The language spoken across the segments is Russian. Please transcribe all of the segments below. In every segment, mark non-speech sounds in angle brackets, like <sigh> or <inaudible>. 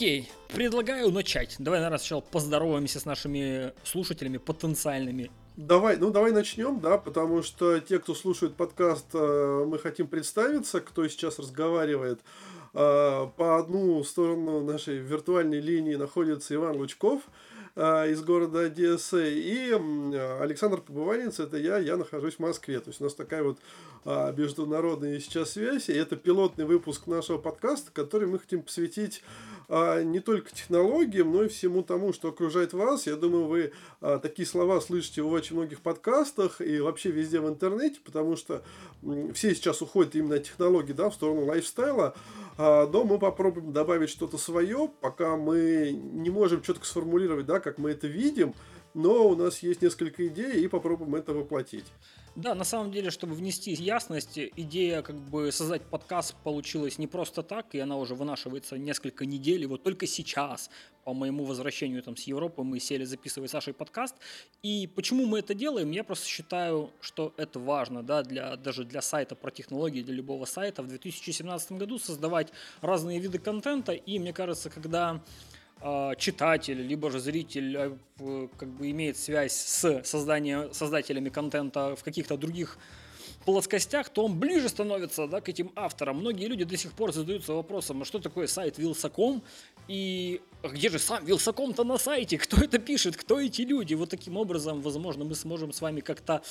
Окей, предлагаю начать. Давай, наверное, сначала поздороваемся с нашими слушателями потенциальными. Давай, ну давай начнем, да, потому что те, кто слушает подкаст, э, мы хотим представиться, кто сейчас разговаривает. Э, по одну сторону нашей виртуальной линии находится Иван Лучков из города Одессы и Александр Побыванец, это я, я нахожусь в Москве. То есть у нас такая вот международная сейчас связь, и это пилотный выпуск нашего подкаста, который мы хотим посвятить а, не только технологиям, но и всему тому, что окружает вас. Я думаю, вы а, такие слова слышите в очень многих подкастах и вообще везде в интернете, потому что все сейчас уходят именно от технологий, да, в сторону лайфстайла. А, но мы попробуем добавить что-то свое, пока мы не можем четко сформулировать, да, как мы это видим, но у нас есть несколько идей и попробуем это воплотить. Да, на самом деле, чтобы внести ясность, идея как бы создать подкаст получилась не просто так, и она уже вынашивается несколько недель, и вот только сейчас, по моему возвращению там с Европы, мы сели записывать Сашей подкаст. И почему мы это делаем? Я просто считаю, что это важно, да, для, даже для сайта про технологии, для любого сайта в 2017 году создавать разные виды контента, и мне кажется, когда читатель, либо же зритель а, как бы имеет связь с созданием, создателями контента в каких-то других плоскостях, то он ближе становится да, к этим авторам. Многие люди до сих пор задаются вопросом, а что такое сайт Вилсаком и где же сам Вилсаком-то на сайте? Кто это пишет? Кто эти люди? Вот таким образом, возможно, мы сможем с вами как-то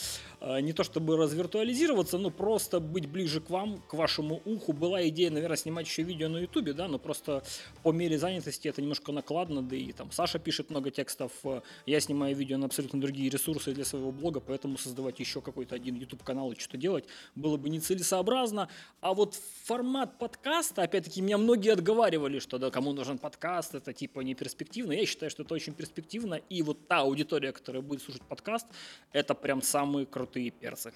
э, не то чтобы развиртуализироваться, но просто быть ближе к вам, к вашему уху. Была идея, наверное, снимать еще видео на ютубе, да, но просто по мере занятости это немножко накладно, да и там Саша пишет много текстов, э, я снимаю видео на абсолютно другие ресурсы для своего блога, поэтому создавать еще какой-то один YouTube канал и что-то делать было бы нецелесообразно. А вот формат подкаста, опять-таки, меня многие отговаривали, что да, кому нужен подкаст, это типа не перспективно. Я считаю, что это очень перспективно. И вот та аудитория, которая будет слушать подкаст, это прям самые крутые перцы.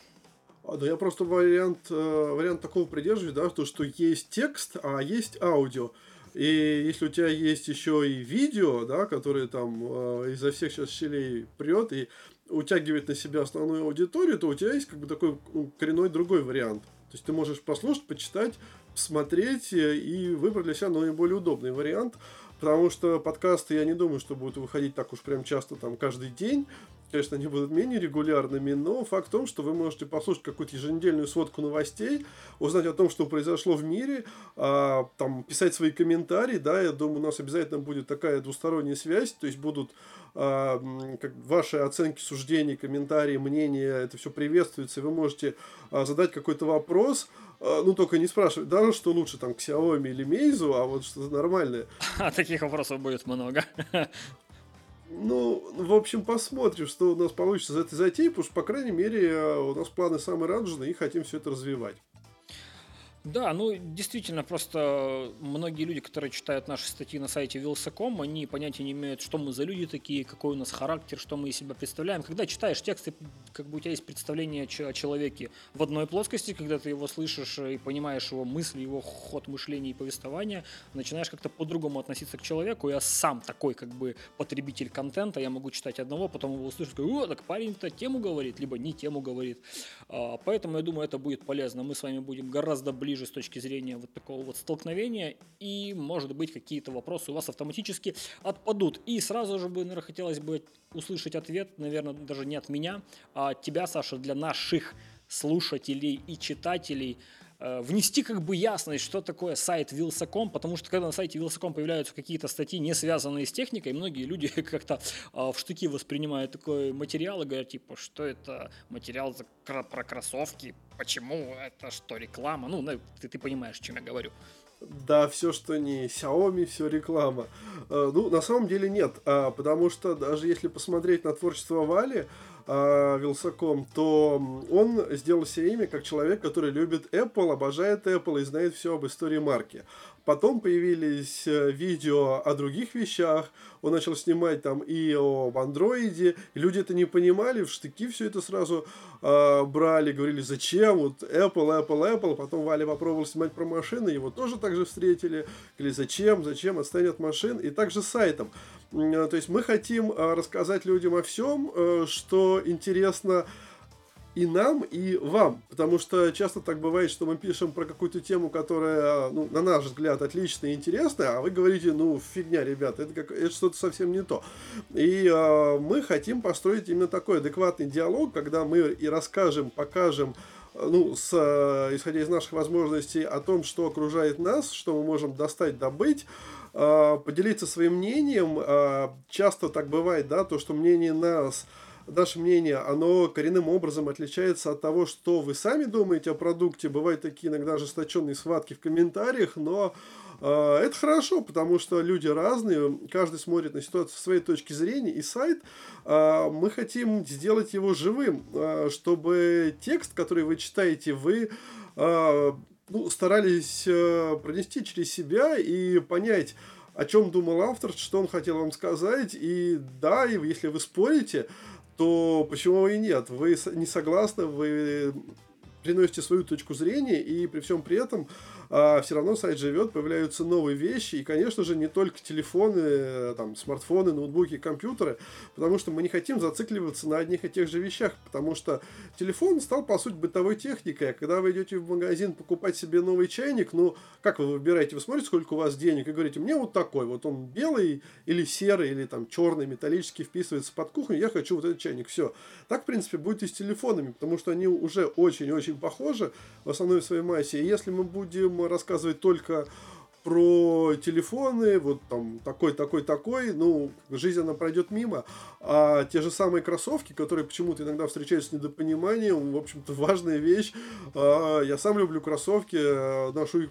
А, да я просто вариант, э, вариант такого придерживаюсь, да, то, что есть текст, а есть аудио. И если у тебя есть еще и видео, да, которое там э, изо всех сейчас щелей прет и утягивает на себя основную аудиторию, то у тебя есть как бы такой коренной другой вариант. То есть ты можешь послушать, почитать, посмотреть э, и выбрать для себя наиболее удобный вариант. Потому что подкасты, я не думаю, что будут выходить так уж прям часто, там, каждый день. Конечно, они будут менее регулярными, но факт в том, что вы можете послушать какую-то еженедельную сводку новостей, узнать о том, что произошло в мире, а, там, писать свои комментарии, да, я думаю, у нас обязательно будет такая двусторонняя связь, то есть будут а, как ваши оценки, суждения, комментарии, мнения, это все приветствуется, и вы можете а, задать какой-то вопрос, а, ну, только не спрашивать, даже что лучше, там, Xiaomi или Meizu, а вот что-то нормальное. <laughs> А таких вопросов будет много. Ну, в общем, посмотрим, что у нас получится из этой затеи, потому что, по крайней мере, у нас планы самые радужные и хотим все это развивать. Да, ну действительно, просто многие люди, которые читают наши статьи на сайте Вилсаком, они понятия не имеют, что мы за люди такие, какой у нас характер, что мы из себя представляем. Когда читаешь тексты, как бы у тебя есть представление о человеке в одной плоскости, когда ты его слышишь и понимаешь его мысли, его ход мышления и повествования, начинаешь как-то по-другому относиться к человеку. Я сам такой как бы потребитель контента, я могу читать одного, потом его услышать, о, так парень-то тему говорит, либо не тему говорит. А, поэтому я думаю, это будет полезно. Мы с вами будем гораздо ближе ближе с точки зрения вот такого вот столкновения, и, может быть, какие-то вопросы у вас автоматически отпадут. И сразу же бы, наверное, хотелось бы услышать ответ, наверное, даже не от меня, а от тебя, Саша, для наших слушателей и читателей – внести как бы ясность, что такое сайт Вилсаком, потому что когда на сайте Вилсаком появляются какие-то статьи, не связанные с техникой, многие люди <laughs> как-то а, в штыки воспринимают такой материал и говорят, типа, что это материал про кроссовки, почему это что, реклама? Ну, ты, ты понимаешь, о чем я говорю. Да, все, что не Xiaomi, все реклама. Э, ну, на самом деле нет, а, потому что даже если посмотреть на творчество Вали, э, Вилсаком, то он сделал себе имя как человек, который любит Apple, обожает Apple и знает все об истории марки. Потом появились э, видео о других вещах, он начал снимать там и об андроиде, люди это не понимали, в штыки все это сразу э, брали, говорили, зачем, вот Apple, Apple, Apple, потом Валя попробовал снимать про машины, его тоже так же встретили, говорили, зачем, зачем, отстань от машин, и также с сайтом. Э, то есть мы хотим э, рассказать людям о всем, э, что интересно и нам, и вам. Потому что часто так бывает, что мы пишем про какую-то тему, которая, ну, на наш взгляд, отличная и интересная, а вы говорите, ну, фигня, ребята, это, как, это что-то совсем не то. И э, мы хотим построить именно такой адекватный диалог, когда мы и расскажем, покажем, ну, с, э, исходя из наших возможностей, о том, что окружает нас, что мы можем достать, добыть, э, поделиться своим мнением. Э, часто так бывает, да, то, что мнение нас наше мнение, оно коренным образом отличается от того, что вы сами думаете о продукте. Бывают такие иногда ожесточенные схватки в комментариях, но э, это хорошо, потому что люди разные, каждый смотрит на ситуацию с своей точки зрения, и сайт, мы хотим сделать его живым, чтобы текст, который вы читаете, вы ну, старались э, пронести через себя и понять, о чем думал автор, что он хотел вам сказать, и да, и если вы спорите, то почему и нет? Вы не согласны, вы приносите свою точку зрения, и при всем при этом а все равно сайт живет, появляются новые вещи, и, конечно же, не только телефоны, там, смартфоны, ноутбуки, компьютеры, потому что мы не хотим зацикливаться на одних и тех же вещах, потому что телефон стал, по сути, бытовой техникой, а когда вы идете в магазин покупать себе новый чайник, ну, как вы выбираете? Вы смотрите, сколько у вас денег, и говорите, мне вот такой, вот он белый или серый, или там черный, металлический, вписывается под кухню, я хочу вот этот чайник, все. Так, в принципе, будет и с телефонами, потому что они уже очень-очень похожи в основной своей массе, и если мы будем рассказывать только про телефоны, вот там такой, такой, такой, ну, жизнь она пройдет мимо. А те же самые кроссовки, которые почему-то иногда встречаются с недопониманием, в общем-то, важная вещь. А, я сам люблю кроссовки, э, ношу их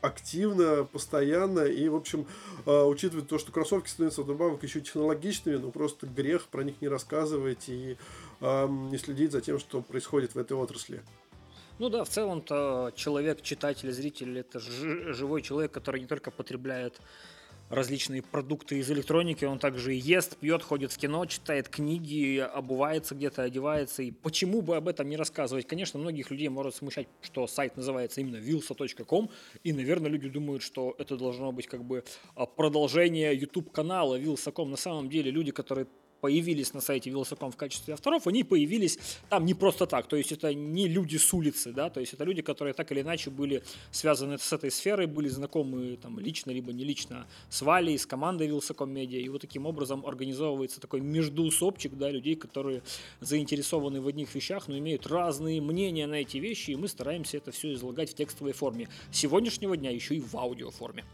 активно, постоянно, и, в общем, э, учитывая то, что кроссовки становятся вдобавок еще технологичными, ну, просто грех про них не рассказывать и не следить за тем, что происходит в этой отрасли. Ну да, в целом-то человек, читатель, зритель это живой человек, который не только потребляет различные продукты из электроники, он также и ест, пьет, ходит в кино, читает книги, обувается где-то, одевается. И почему бы об этом не рассказывать? Конечно, многих людей может смущать, что сайт называется именно wilsa.com, и, наверное, люди думают, что это должно быть как бы а, продолжение YouTube-канала wilsa.com. На самом деле люди, которые появились на сайте Велосоком в качестве авторов, они появились там не просто так, то есть это не люди с улицы, да, то есть это люди, которые так или иначе были связаны с этой сферой, были знакомы там лично, либо не лично с Валей, с командой Вилсаком Медиа, и вот таким образом организовывается такой междуусобчик, да, людей, которые заинтересованы в одних вещах, но имеют разные мнения на эти вещи, и мы стараемся это все излагать в текстовой форме. С сегодняшнего дня еще и в аудиоформе.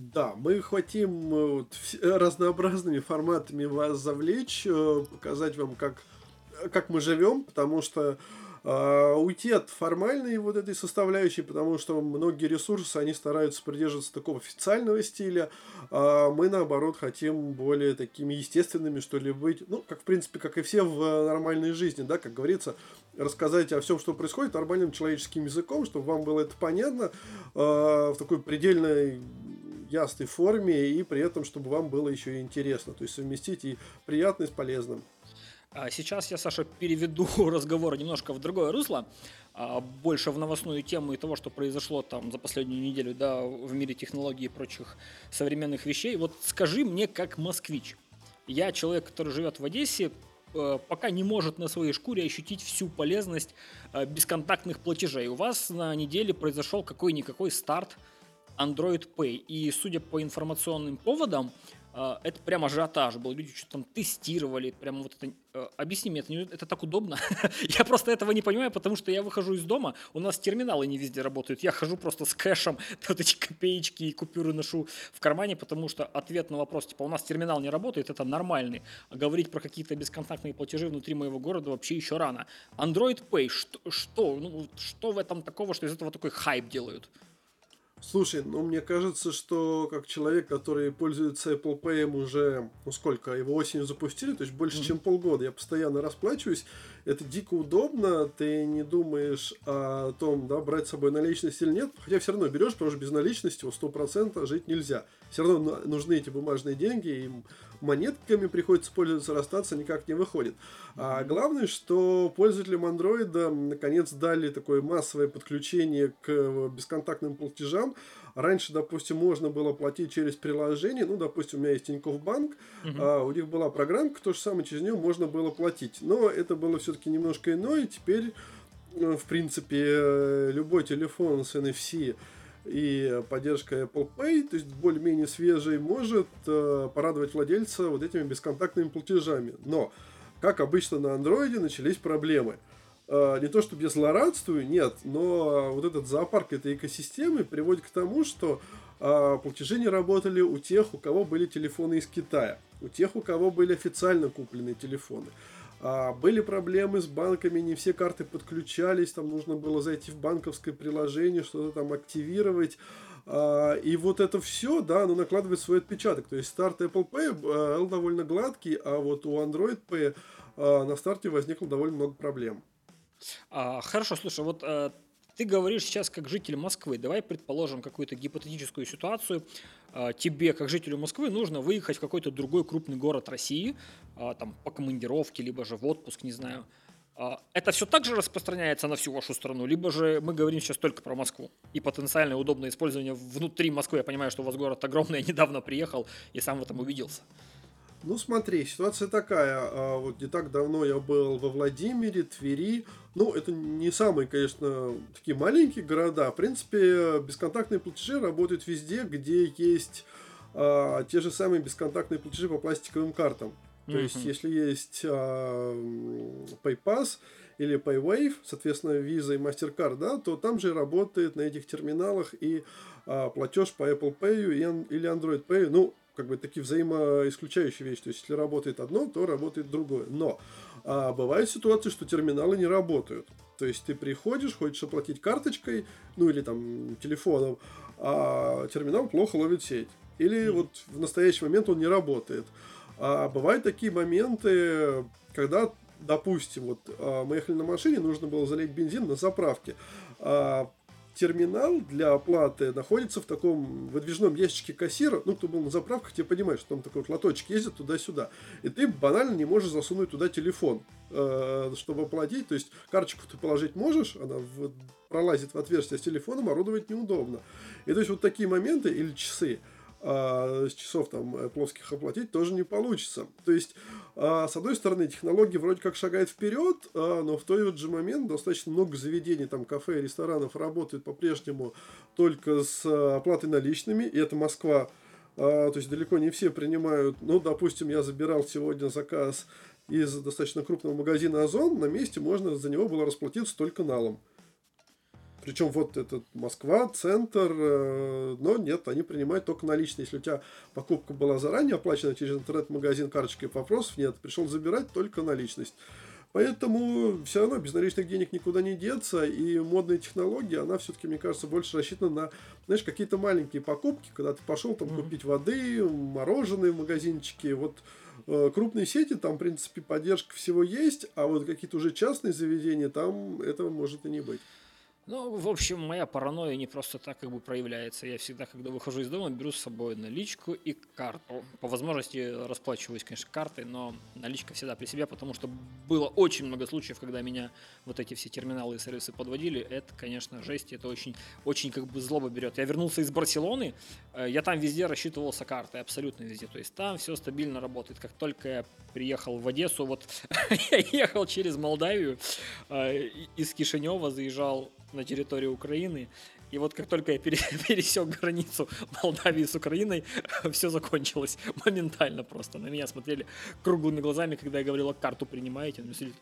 Да, мы хотим э, вот, разнообразными форматами вас завлечь, э, показать вам, как, как мы живем, потому что э, уйти от формальной вот этой составляющей, потому что многие ресурсы, они стараются придерживаться такого официального стиля, а мы, наоборот, хотим более такими естественными, что ли, быть, ну, как, в принципе, как и все в нормальной жизни, да, как говорится, рассказать о всем, что происходит нормальным человеческим языком, чтобы вам было это понятно, э, в такой предельной ясной форме и при этом, чтобы вам было еще и интересно. То есть совместить и приятное с полезным. А сейчас я, Саша, переведу <laughs> разговор немножко в другое русло, а, больше в новостную тему и того, что произошло там за последнюю неделю да, в мире технологий и прочих современных вещей. Вот скажи мне, как москвич, я человек, который живет в Одессе, э, пока не может на своей шкуре ощутить всю полезность э, бесконтактных платежей. У вас на неделе произошел какой-никакой старт Android Pay. И судя по информационным поводам, э, это прям ажиотаж был. Люди что-то там тестировали. Прямо вот это... Э, объясни мне, это, не, это так удобно? <laughs> я просто этого не понимаю, потому что я выхожу из дома, у нас терминалы не везде работают. Я хожу просто с кэшем, <laughs> вот эти копеечки и купюры ношу в кармане, потому что ответ на вопрос, типа, у нас терминал не работает, это нормальный. А говорить про какие-то бесконтактные платежи внутри моего города вообще еще рано. Android Pay, что, что, ну, что в этом такого, что из этого такой хайп делают? Слушай, ну мне кажется, что как человек, который пользуется Apple Pay уже, ну сколько, его осенью запустили, то есть больше, mm-hmm. чем полгода, я постоянно расплачиваюсь, это дико удобно, ты не думаешь о том, да, брать с собой наличность или нет, хотя все равно берешь, потому что без наличности у 100% жить нельзя. Все равно нужны эти бумажные деньги, и монетками приходится пользоваться, расстаться никак не выходит. А главное, что пользователям Android наконец дали такое массовое подключение к бесконтактным платежам, раньше, допустим, можно было платить через приложение, ну, допустим, у меня есть Тинькофф Банк, uh-huh. а, у них была программка, то же самое, через нее можно было платить. Но это было все-таки немножко иное, теперь, э, в принципе, э, любой телефон с NFC и поддержка Apple Pay, то есть более-менее свежий, может э, порадовать владельца вот этими бесконтактными платежами. Но, как обычно на андроиде, начались проблемы. Э, не то, чтобы я злорадствую, нет, но вот этот зоопарк этой экосистемы приводит к тому, что э, платежи не работали у тех, у кого были телефоны из Китая, у тех, у кого были официально купленные телефоны. А, были проблемы с банками, не все карты подключались, там нужно было зайти в банковское приложение, что-то там активировать. А, и вот это все, да, оно накладывает свой отпечаток. То есть старт Apple Pay был довольно гладкий, а вот у Android Pay а, на старте возникло довольно много проблем. А, хорошо, слушай, вот а, ты говоришь сейчас как житель Москвы. Давай предположим какую-то гипотетическую ситуацию. А, тебе, как жителю Москвы, нужно выехать в какой-то другой крупный город России, а, там, по командировке, либо же в отпуск, не знаю. А, это все так же распространяется на всю вашу страну, либо же мы говорим сейчас только про Москву и потенциальное удобное использование внутри Москвы. Я понимаю, что у вас город огромный, <laughs> я недавно приехал и сам в этом увиделся. Ну, смотри, ситуация такая. А, вот не так давно я был во Владимире, Твери. Ну, это не самые, конечно, такие маленькие города. В принципе, бесконтактные платежи работают везде, где есть а, те же самые бесконтактные платежи по пластиковым картам. То mm-hmm. есть, если есть а, PayPass или PayWave, соответственно, Visa и MasterCard, да, то там же работает на этих терминалах и а, платеж по Apple Pay или Android Pay. Ну, как бы такие взаимоисключающие вещи. То есть, если работает одно, то работает другое. Но а, бывают ситуации, что терминалы не работают. То есть, ты приходишь, хочешь оплатить карточкой, ну или там телефоном, а терминал плохо ловит сеть. Или mm-hmm. вот в настоящий момент он не работает. А бывают такие моменты, когда, допустим, вот а, мы ехали на машине, нужно было залить бензин на заправке. А, терминал для оплаты находится в таком выдвижном ящике кассира. Ну, кто был на заправках, тебе понимаешь, что там такой вот лоточек ездит туда-сюда. И ты банально не можешь засунуть туда телефон, э, чтобы оплатить. То есть карточку ты положить можешь, она пролазит в отверстие с телефоном, орудовать неудобно. И то есть вот такие моменты или часы, а с часов там э, плоских оплатить тоже не получится. То есть, а, с одной стороны, технология вроде как шагает вперед, а, но в тот же момент достаточно много заведений, там кафе ресторанов работают по-прежнему только с э, оплатой наличными, и это Москва. То есть далеко не все принимают. Ну, допустим, я забирал сегодня заказ из достаточно крупного магазина Озон, на месте можно за него было расплатиться только налом. Причем вот этот Москва, центр, э, но нет, они принимают только наличные. Если у тебя покупка была заранее оплачена через интернет-магазин карточкой, вопросов нет. Пришел забирать только наличность. Поэтому все равно без наличных денег никуда не деться, и модная технология, она все-таки, мне кажется, больше рассчитана на, знаешь, какие-то маленькие покупки, когда ты пошел там mm-hmm. купить воды, мороженое в магазинчике, вот э, крупные сети, там, в принципе, поддержка всего есть, а вот какие-то уже частные заведения, там этого может и не быть. Ну, в общем, моя паранойя не просто так как бы проявляется. Я всегда, когда выхожу из дома, беру с собой наличку и карту. По возможности расплачиваюсь, конечно, картой, но наличка всегда при себе, потому что было очень много случаев, когда меня вот эти все терминалы и сервисы подводили. Это, конечно, жесть, это очень, очень как бы злоба берет. Я вернулся из Барселоны, э, я там везде рассчитывался картой, абсолютно везде. То есть там все стабильно работает. Как только я приехал в Одессу, вот <laughs> я ехал через Молдавию, э, из Кишинева заезжал на территории Украины. И вот как только я <laughs> пересек границу Молдавии с Украиной, <laughs> все закончилось моментально просто. На меня смотрели круглыми глазами, когда я говорил, карту принимаете. Они смотрели,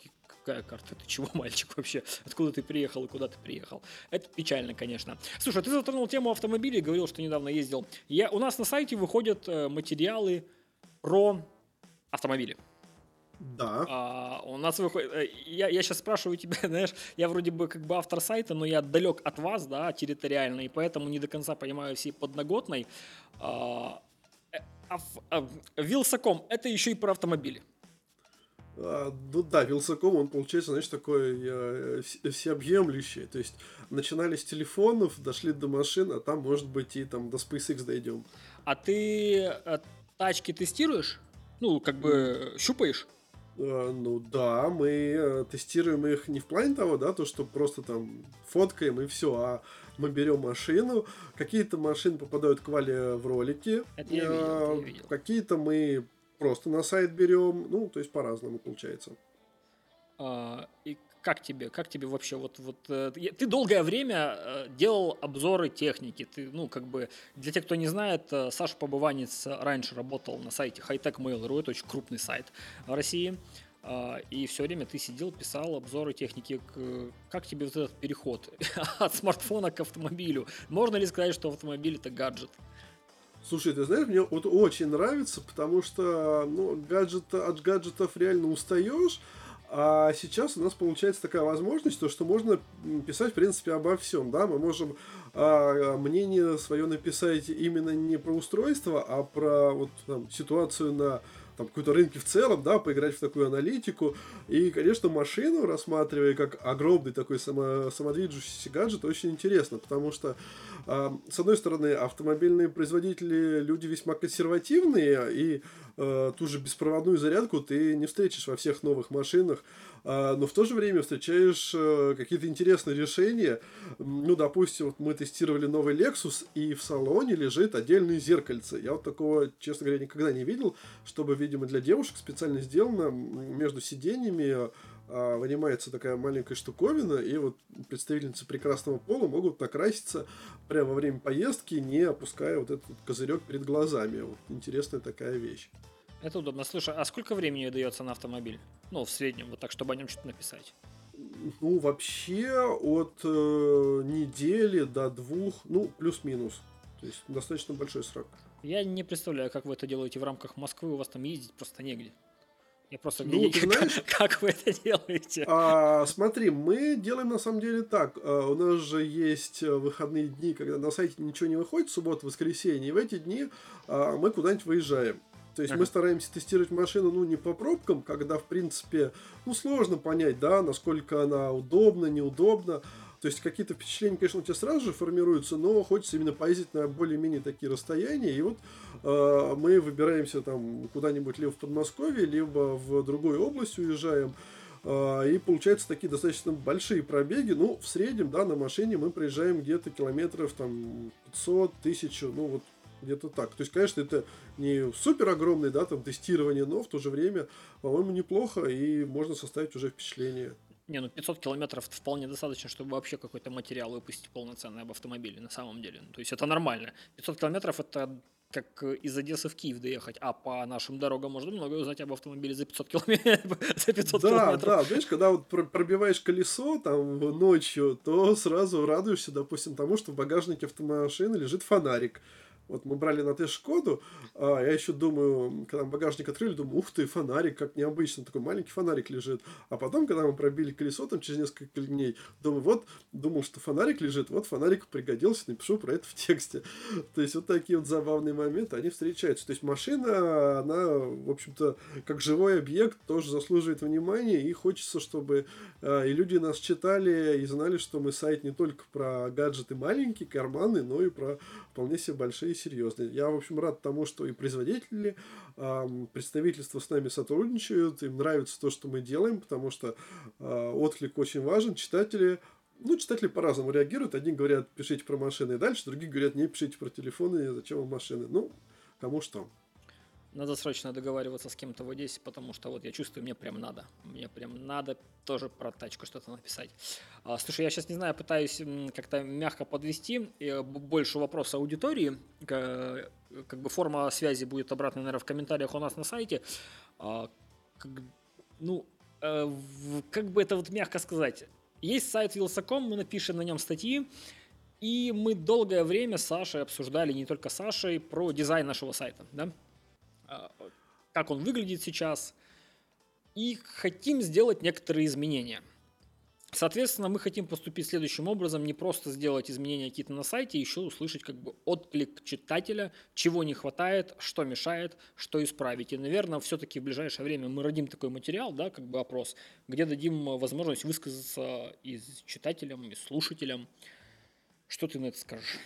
какая карта? Ты чего, <laughs> мальчик, вообще? Откуда ты приехал и куда ты приехал? Это печально, конечно. Слушай, а ты затронул тему автомобилей, говорил, что недавно ездил. Я, у нас на сайте выходят э, материалы про автомобили. Да. А, у нас выходит... Э, я, я сейчас спрашиваю тебя, <laughs> знаешь, я вроде бы как бы автор сайта, но я далек от вас, да, территориально, и поэтому не до конца понимаю всей подноготной. А, э, а, а, Вилсаком — это еще и про автомобили. А, ну да, Вилсаком, он получается, знаешь, такой э, всеобъемлющий. То есть начинали с телефонов, дошли до машин, а там, может быть, и там до SpaceX дойдем. А ты э, тачки тестируешь? Ну, как бы щупаешь? Э, ну да, мы э, тестируем их не в плане того, да, то, что просто там фоткаем и все, а мы берем машину, какие-то машины попадают к Вале в ролики, видел. какие-то мы просто на сайт берем, ну, то есть по-разному получается. А, и как тебе, как тебе вообще вот вот э, ты долгое время э, делал обзоры техники, ты ну как бы для тех, кто не знает, э, Саша Побыванец раньше работал на сайте Hightech Mail.ru, это очень крупный сайт в России, и все время ты сидел, писал обзоры техники. Как тебе вот этот переход <laughs> от смартфона к автомобилю? Можно ли сказать, что автомобиль это гаджет? Слушай, ты знаешь, мне вот очень нравится, потому что ну, гаджет, от гаджетов реально устаешь, а сейчас у нас получается такая возможность, то, что можно писать, в принципе, обо всем, да, мы можем а, мнение свое написать именно не про устройство, а про вот там, ситуацию на там, какой-то рынке в целом, да, поиграть в такую аналитику. И, конечно, машину, рассматривая как огромный такой само, самодвижущийся гаджет, очень интересно, потому что, с одной стороны, автомобильные производители люди весьма консервативные, и э, ту же беспроводную зарядку ты не встретишь во всех новых машинах, э, но в то же время встречаешь э, какие-то интересные решения. Ну, допустим, вот мы тестировали новый Lexus, и в салоне лежит отдельное зеркальце. Я вот такого, честно говоря, никогда не видел, чтобы, видимо, для девушек специально сделано между сиденьями а, вынимается такая маленькая штуковина, и вот представительницы прекрасного пола могут накраситься прямо во время поездки, не опуская вот этот козырек перед глазами. Вот интересная такая вещь. Это удобно. Слушай, а сколько времени дается на автомобиль? Ну, в среднем, вот так, чтобы о нем что-то написать. Ну, вообще от э, недели до двух, ну, плюс-минус. То есть достаточно большой срок. Я не представляю, как вы это делаете в рамках Москвы, у вас там ездить просто негде. Я просто ну, не, ты знаешь, как вы это делаете? А, смотри, мы делаем на самом деле так. А, у нас же есть э, выходные дни, когда на сайте ничего не выходит, суббота, воскресенье, и в эти дни а, мы куда-нибудь выезжаем. То есть ага. мы стараемся тестировать машину, ну, не по пробкам, когда, в принципе, ну, сложно понять, да, насколько она удобна, неудобна. То есть какие-то впечатления, конечно, у тебя сразу же формируются, но хочется именно поездить на более-менее такие расстояния. И вот э, мы выбираемся там куда-нибудь либо в Подмосковье, либо в другую область уезжаем. Э, и получаются такие достаточно большие пробеги. Ну, в среднем, да, на машине мы проезжаем где-то километров там 500, 1000, ну вот где-то так. То есть, конечно, это не супер огромное, да, там, тестирование, но в то же время, по-моему, неплохо, и можно составить уже впечатление. Не, ну 500 километров вполне достаточно, чтобы вообще какой-то материал выпустить полноценный об автомобиле, на самом деле. Ну, то есть это нормально. 500 километров это как из Одессы в Киев доехать, а по нашим дорогам можно много узнать об автомобиле за 500 километров. <laughs> за 500 да, километров. Да, знаешь, когда вот пробиваешь колесо там ночью, то сразу радуешься, допустим, тому, что в багажнике автомашины лежит фонарик. Вот мы брали на тест Шкоду, а я еще думаю, когда мы багажник открыли, думаю, ух ты, фонарик, как необычно, такой маленький фонарик лежит. А потом, когда мы пробили колесо там через несколько дней, думаю, вот, думал, что фонарик лежит, вот фонарик пригодился, напишу про это в тексте. <laughs> То есть вот такие вот забавные моменты, они встречаются. То есть машина, она, в общем-то, как живой объект, тоже заслуживает внимания, и хочется, чтобы э, и люди нас читали и знали, что мы сайт не только про гаджеты маленькие, карманы, но и про вполне себе большие серьезные. Я, в общем, рад тому, что и производители, представительства с нами сотрудничают, им нравится то, что мы делаем, потому что а, отклик очень важен. Читатели ну, читатели по-разному реагируют. Одни говорят, пишите про машины и дальше, другие говорят, не пишите про телефоны, зачем вам машины. Ну, кому что. Надо срочно договариваться с кем-то в Одессе, потому что вот я чувствую, мне прям надо. Мне прям надо тоже про тачку что-то написать. А, слушай, я сейчас не знаю, пытаюсь как-то мягко подвести э, больше вопроса аудитории. Как бы форма связи будет обратно, наверное, в комментариях у нас на сайте. А, как, ну, э, как бы это вот мягко сказать. Есть сайт Wилsacom, мы напишем на нем статьи, и мы долгое время с Сашей обсуждали, не только с Сашей, про дизайн нашего сайта, да? А, как он выглядит сейчас, и хотим сделать некоторые изменения. Соответственно, мы хотим поступить следующим образом, не просто сделать изменения какие-то на сайте, еще услышать как бы отклик читателя, чего не хватает, что мешает, что исправить. И, наверное, все-таки в ближайшее время мы родим такой материал, да, как бы опрос, где дадим возможность высказаться и читателям, и слушателям. Что ты на это скажешь?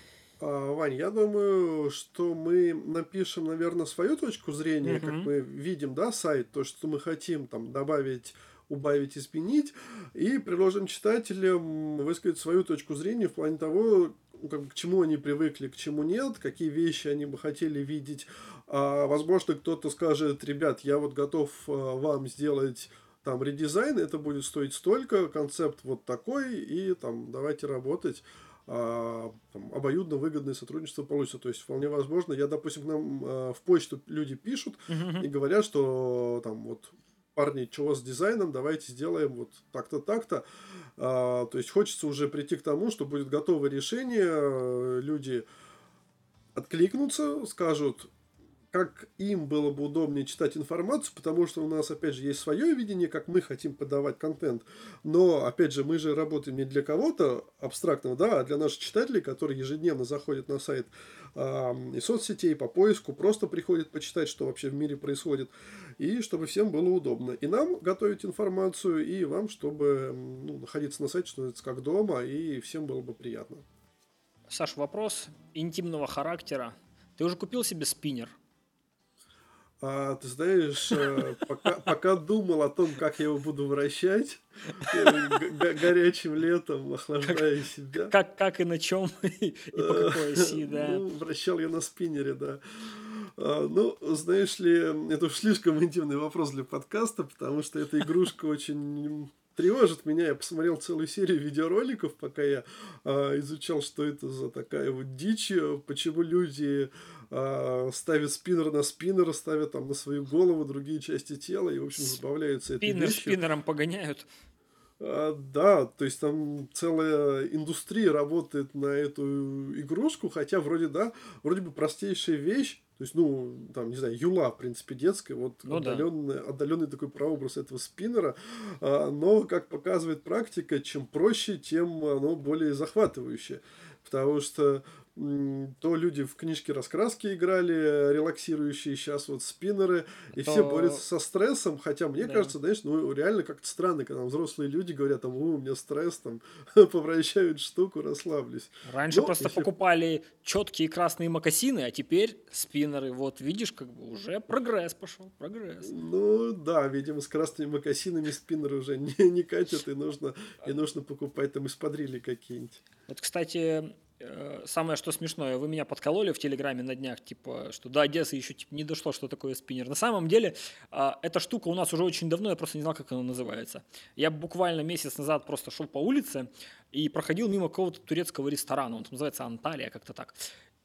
А, Вань, я думаю, что мы напишем, наверное, свою точку зрения, как Мгм. мы видим, да, сайт, то, что мы хотим там добавить, убавить, изменить, и предложим читателям высказать свою точку зрения в плане того, ну, как к чему они привыкли, к чему нет, какие вещи они бы хотели видеть. А, возможно, кто-то скажет, ребят, я вот готов а, вам сделать там редизайн, это будет стоить столько, концепт вот такой, и там давайте работать а, там, обоюдно выгодное сотрудничество получится. То есть вполне возможно, я, допустим, к нам а, в почту люди пишут и говорят, что там вот парни, чего с дизайном, давайте сделаем вот так-то, так-то. А, то есть хочется уже прийти к тому, что будет готовое решение, э, люди откликнутся, скажут, как им было бы удобнее читать информацию, потому что у нас, опять же, есть свое видение, как мы хотим подавать контент. Но, опять же, мы же работаем не для кого-то абстрактного, да, а для наших читателей, которые ежедневно заходят на сайт а, и соцсетей по поиску, просто приходят почитать, что вообще в мире происходит, и чтобы всем было удобно. И нам готовить информацию, и вам, чтобы ну, находиться на сайте, что это как дома, и всем было бы приятно. Саш, вопрос интимного характера. Ты уже купил себе спиннер? А, ты знаешь, э, пока, пока думал о том, как я его буду вращать, э, горячим летом, охлаждая себя. Как, как и на чем, <laughs> и по какой оси, да. Ну, вращал я на спиннере, да. А, Ну, знаешь ли, это уж слишком интимный вопрос для подкаста, потому что эта игрушка очень тревожит меня. Я посмотрел целую серию видеороликов, пока я а, изучал, что это за такая вот дичь, э, почему люди а, ставят спиннер на спиннер, ставят там на свою голову другие части тела и, в общем, забавляются этой Спиннер вещью. спиннером погоняют. А, да, то есть там целая индустрия работает на эту игрушку, хотя вроде да, вроде бы простейшая вещь, то есть, ну, там, не знаю, Юла, в принципе, детская, вот Ну да. отдаленный, отдаленный такой прообраз этого спиннера, а, но, как показывает практика, чем проще, тем оно более захватывающее, потому что то люди в книжке раскраски играли, релаксирующие, сейчас вот спиннеры, и все То- борются со стрессом, хотя мне Да. кажется, знаешь, ну реально как-то странно, когда взрослые люди говорят, там, у, у меня стресс, там, <laughs> повращают штуку, расслаблюсь. Раньше Ну, просто если- покупали четкие красные мокасины, а теперь спиннеры. Вот видишь, как бы уже прогресс пошел, прогресс. Ну да, видимо, с красными макасинами спиннеры уже <laughs> не, не катят, и нужно, и нужно покупать там исподрили какие-нибудь. Вот, кстати, э, самое что смешное, вы меня подкололи в Телеграме на днях, типа, что до Одессы еще типа, не дошло, что такое спиннер. На самом деле, а, эта штука у нас уже очень давно, я просто не знал, как она называется. Я буквально месяц назад просто шел по улице и проходил мимо какого-то турецкого ресторана, он называется Анталия, как-то так.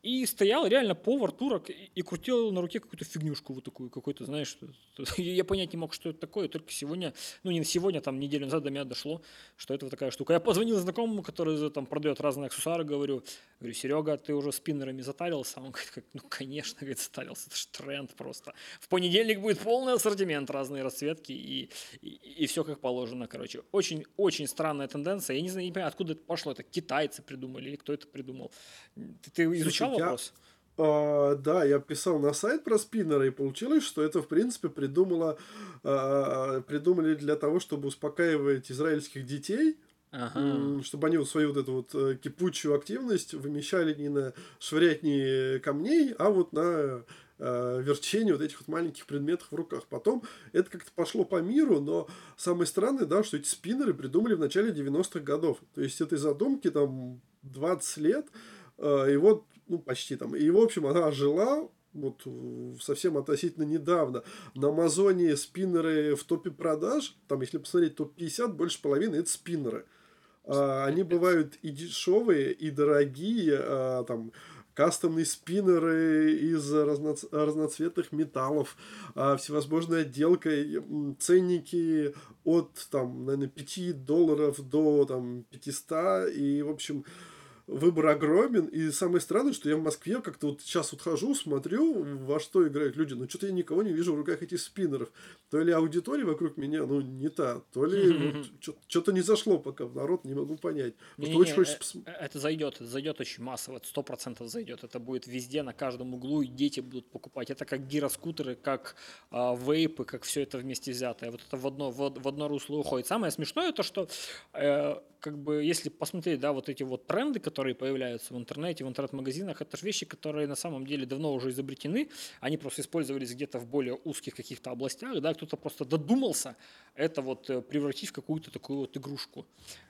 И стоял реально повар турок и, и крутил на руке какую-то фигнюшку вот такую, какой-то, знаешь, <laughs> я понять не мог, что это такое, только сегодня, ну не сегодня, там неделю назад до меня дошло, что это вот такая штука. Я позвонил знакомому, который там продает разные аксессуары, говорю, говорю, Серега, ты уже спиннерами затарился? Он говорит, ну конечно, говорит, затарился, это же тренд просто. В понедельник будет полный ассортимент, разные расцветки и, и, все как положено, короче. Очень, очень странная тенденция, я не знаю, не понимаю, откуда это пошло, это китайцы придумали или кто это придумал. Ты, ты изучал Слушай, я- вопрос? А, да, я писал на сайт про спиннеры, и получилось, что это, в принципе, придумала, а, придумали для того, чтобы успокаивать израильских детей, Ага. Чтобы они вот свою вот эту вот э, кипучую активность вымещали не на швырятни камней, а вот на э, верчении вот этих вот маленьких предметов в руках. Потом это как-то пошло по миру, но самое странное, да, что эти спиннеры придумали в начале 90-х годов. То есть этой задумки там 20 лет, э, и вот, ну, почти там. И, в общем, она жила вот совсем относительно недавно. На Амазоне спиннеры в топе продаж, там, если посмотреть топ-50, больше половины это спиннеры. А, Они бывают и дешевые, и дорогие, а, там, кастомные спиннеры из разноц- разноцветных металлов, а, всевозможной отделкой, м, ценники от, там, наверное, 5 долларов до, там, 500, и, в общем, выбор огромен, и самое странное, что я в Москве как-то вот сейчас вот хожу, смотрю, во что играют люди, но что-то я никого не вижу в руках этих спиннеров. То ли аудитория вокруг меня, ну, не та, то ли вот что-то не зашло пока в народ, не могу понять. Очень хочется э, пос- Это зайдет, это зайдет очень массово, это сто процентов зайдет. Это будет везде, на каждом углу, и дети будут покупать. Это как гироскутеры, как а, вейпы, как все это вместе взятое. Вот это в одно, в, од- в одно русло уходит. Самое смешное то, что э, как бы, если посмотреть, да, вот эти вот тренды, которые которые появляются в интернете, в интернет-магазинах, это же вещи, которые на самом деле давно уже изобретены, они просто использовались где-то в более узких каких-то областях, да, кто-то просто додумался это вот э, превратить в какую-то такую вот игрушку.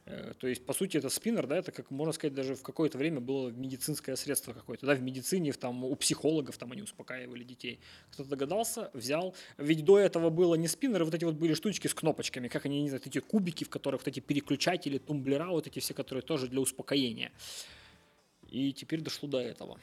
Э, то есть, по сути, это спиннер, да, это, как можно сказать, даже в какое-то время было медицинское средство какое-то, да, в медицине, в, там, у психологов там они успокаивали детей. Кто-то догадался, взял. Ведь до этого было не спиннеры, вот эти вот были штучки с кнопочками, как они, не знаю, эти кубики, в которых вот эти переключатели, тумблера, вот эти все, которые тоже для успокоения. И теперь дошло до этого.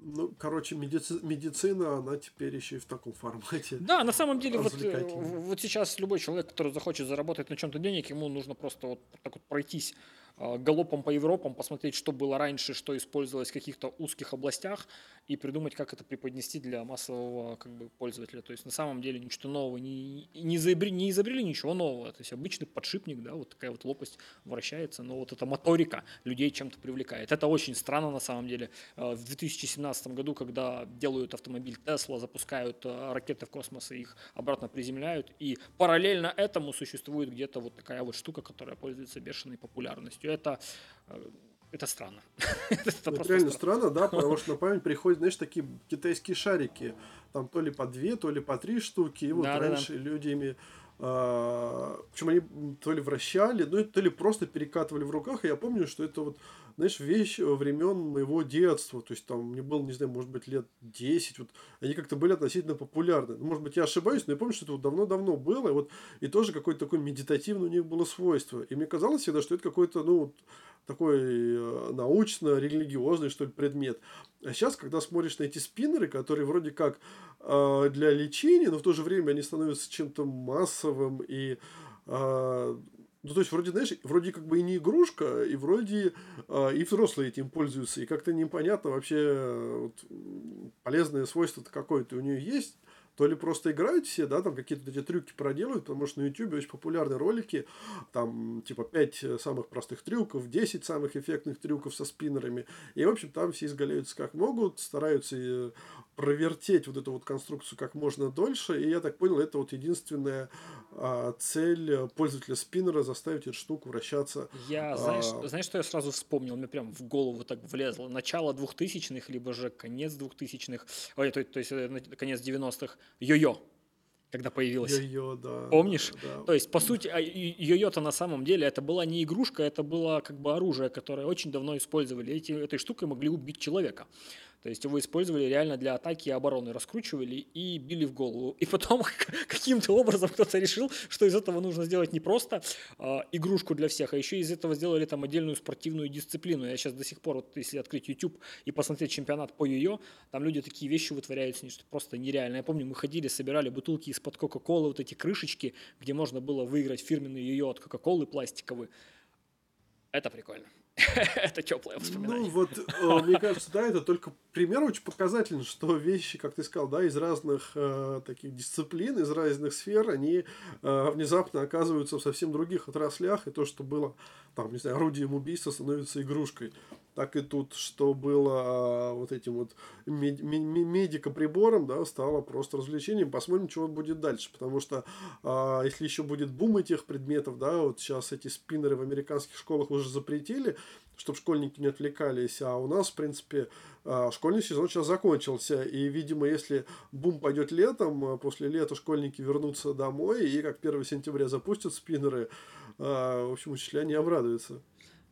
Ну, короче, медици- медицина, она теперь еще и в таком формате. Да, на самом деле, вот, э, вот сейчас любой человек, который захочет заработать на чем-то денег, ему нужно просто вот так вот пройтись галопом по Европам, посмотреть, что было раньше, что использовалось в каких-то узких областях, и придумать, как это преподнести для массового как бы, пользователя. То есть на самом деле ничего нового, не, не, изобрели, не изобрели ничего нового. То есть обычный подшипник, да, вот такая вот лопасть вращается, но вот эта моторика людей чем-то привлекает. Это очень странно на самом деле. А, в 2017 году, когда делают автомобиль Tesla, запускают а, ракеты в космос и их обратно приземляют, и параллельно этому существует где-то вот такая вот штука, которая пользуется бешеной популярностью полностью. Это э, это странно. <laughs> это, это реально странно, да, потому что на память приходят, знаешь, такие китайские шарики, там то ли по две, то ли по три штуки, и вот да, раньше да, да. люди ими а, причем они то ли вращали, ну, то ли просто перекатывали в руках. И я помню, что это вот, знаешь, вещь времен моего детства. То есть, там мне было, не знаю, может быть, лет 10. Вот, они как-то были относительно популярны. Ну, может быть, я ошибаюсь, но я помню, что это вот давно-давно было. И, вот, и тоже какое-то такое медитативное у них было свойство. И мне казалось всегда, что это какой-то, ну, такой э, научно-религиозный, что ли, предмет. А сейчас, когда смотришь на эти спиннеры, которые вроде как э, для лечения, но в то же время они становятся чем-то массовым и э, ну, то есть, вроде, знаешь, вроде как бы и не игрушка, и вроде э, и взрослые этим пользуются, и как-то непонятно вообще э, вот, полезное свойство-то какое-то у нее есть, то ли просто играют все, да, там какие-то эти трюки проделывают, потому что на YouTube очень популярны ролики, там, типа, 5 самых простых трюков, 10 самых эффектных трюков со спиннерами, и, в общем, там все изгаляются как могут, стараются э, провертеть вот эту вот конструкцию как можно дольше, и я так понял, это вот единственная а, цель пользователя спиннера заставить эту штуку вращаться. Я, а... знаешь, знаешь, что я сразу вспомнил? Мне прям в голову так влезло. Начало 2000-х, либо же конец 2000-х, ой, то, то есть э, конец 90-х, йо-йо когда появилась. Йо-йо, да. Помнишь? Да. То есть, по сути, а, йо-йо-то на самом деле это была не игрушка, это было как бы оружие, которое очень давно использовали. Эти, этой штукой могли убить человека. То есть его использовали реально для атаки и обороны, раскручивали и били в голову. И потом <laughs> каким-то образом кто-то решил, что из этого нужно сделать не просто э, игрушку для всех, а еще из этого сделали там отдельную спортивную дисциплину. Я сейчас до сих пор, вот, если открыть YouTube и посмотреть чемпионат по йо-йо, там люди такие вещи вытворяют, что просто нереально. Я помню, мы ходили, собирали бутылки из-под Кока-Колы, вот эти крышечки, где можно было выиграть фирменный йо-йо от Кока-Колы пластиковый. Это прикольно. <laughs> это теплое воспоминание. Ну вот, э, мне кажется, да, это только пример очень показательный, что вещи, как ты сказал, да, из разных э, таких дисциплин, из разных сфер, они э, внезапно оказываются в совсем других отраслях, и то, что было, там, не знаю, орудием убийства, становится игрушкой так и тут, что было а, вот этим вот медико-прибором, да, стало просто развлечением. Посмотрим, что будет дальше, потому что а, если еще будет бум этих предметов, да, вот сейчас эти спиннеры в американских школах уже запретили, чтобы школьники не отвлекались, а у нас, в принципе, а, школьный сезон сейчас закончился, и, видимо, если бум пойдет летом, после лета школьники вернутся домой, и как 1 сентября запустят спиннеры, в общем, учителя не обрадуются.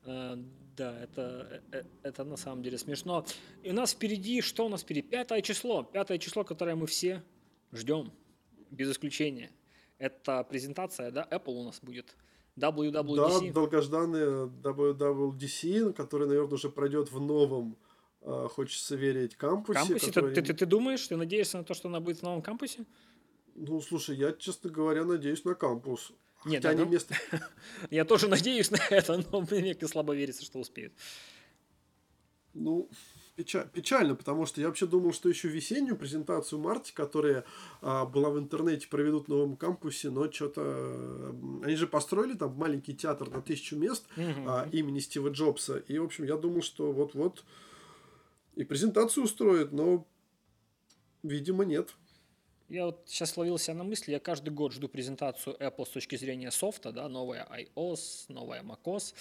Э, да, это, э, э, это на самом деле смешно. И у нас впереди, что у нас впереди? Пятое число. Пятое число, которое мы все ждем, без исключения. Это презентация, да, Apple у нас будет. WWDC. Да, долгожданная WWDC, который, наверное, уже пройдет в новом, хочется верить, кампусе. Кампусе? Который... Ты, ты, ты думаешь, ты надеешься на то, что она будет в новом кампусе? Ну, слушай, я, честно говоря, надеюсь на кампус. Нет, да, ну, место... <laughs> я тоже надеюсь на это, <laughs> но мне слабо верится, что успеют. Ну, печаль, печально, потому что я вообще думал, что еще весеннюю презентацию Марти, которая а, была в интернете, проведут в новом кампусе, но что-то... Они же построили там маленький театр на тысячу мест mm-hmm. а, имени Стива Джобса. И, в общем, я думал, что вот-вот и презентацию устроят, но, видимо, нет. Я вот сейчас ловился на мысли, я каждый год жду презентацию Apple с точки зрения софта, да, новая iOS, новая macOS.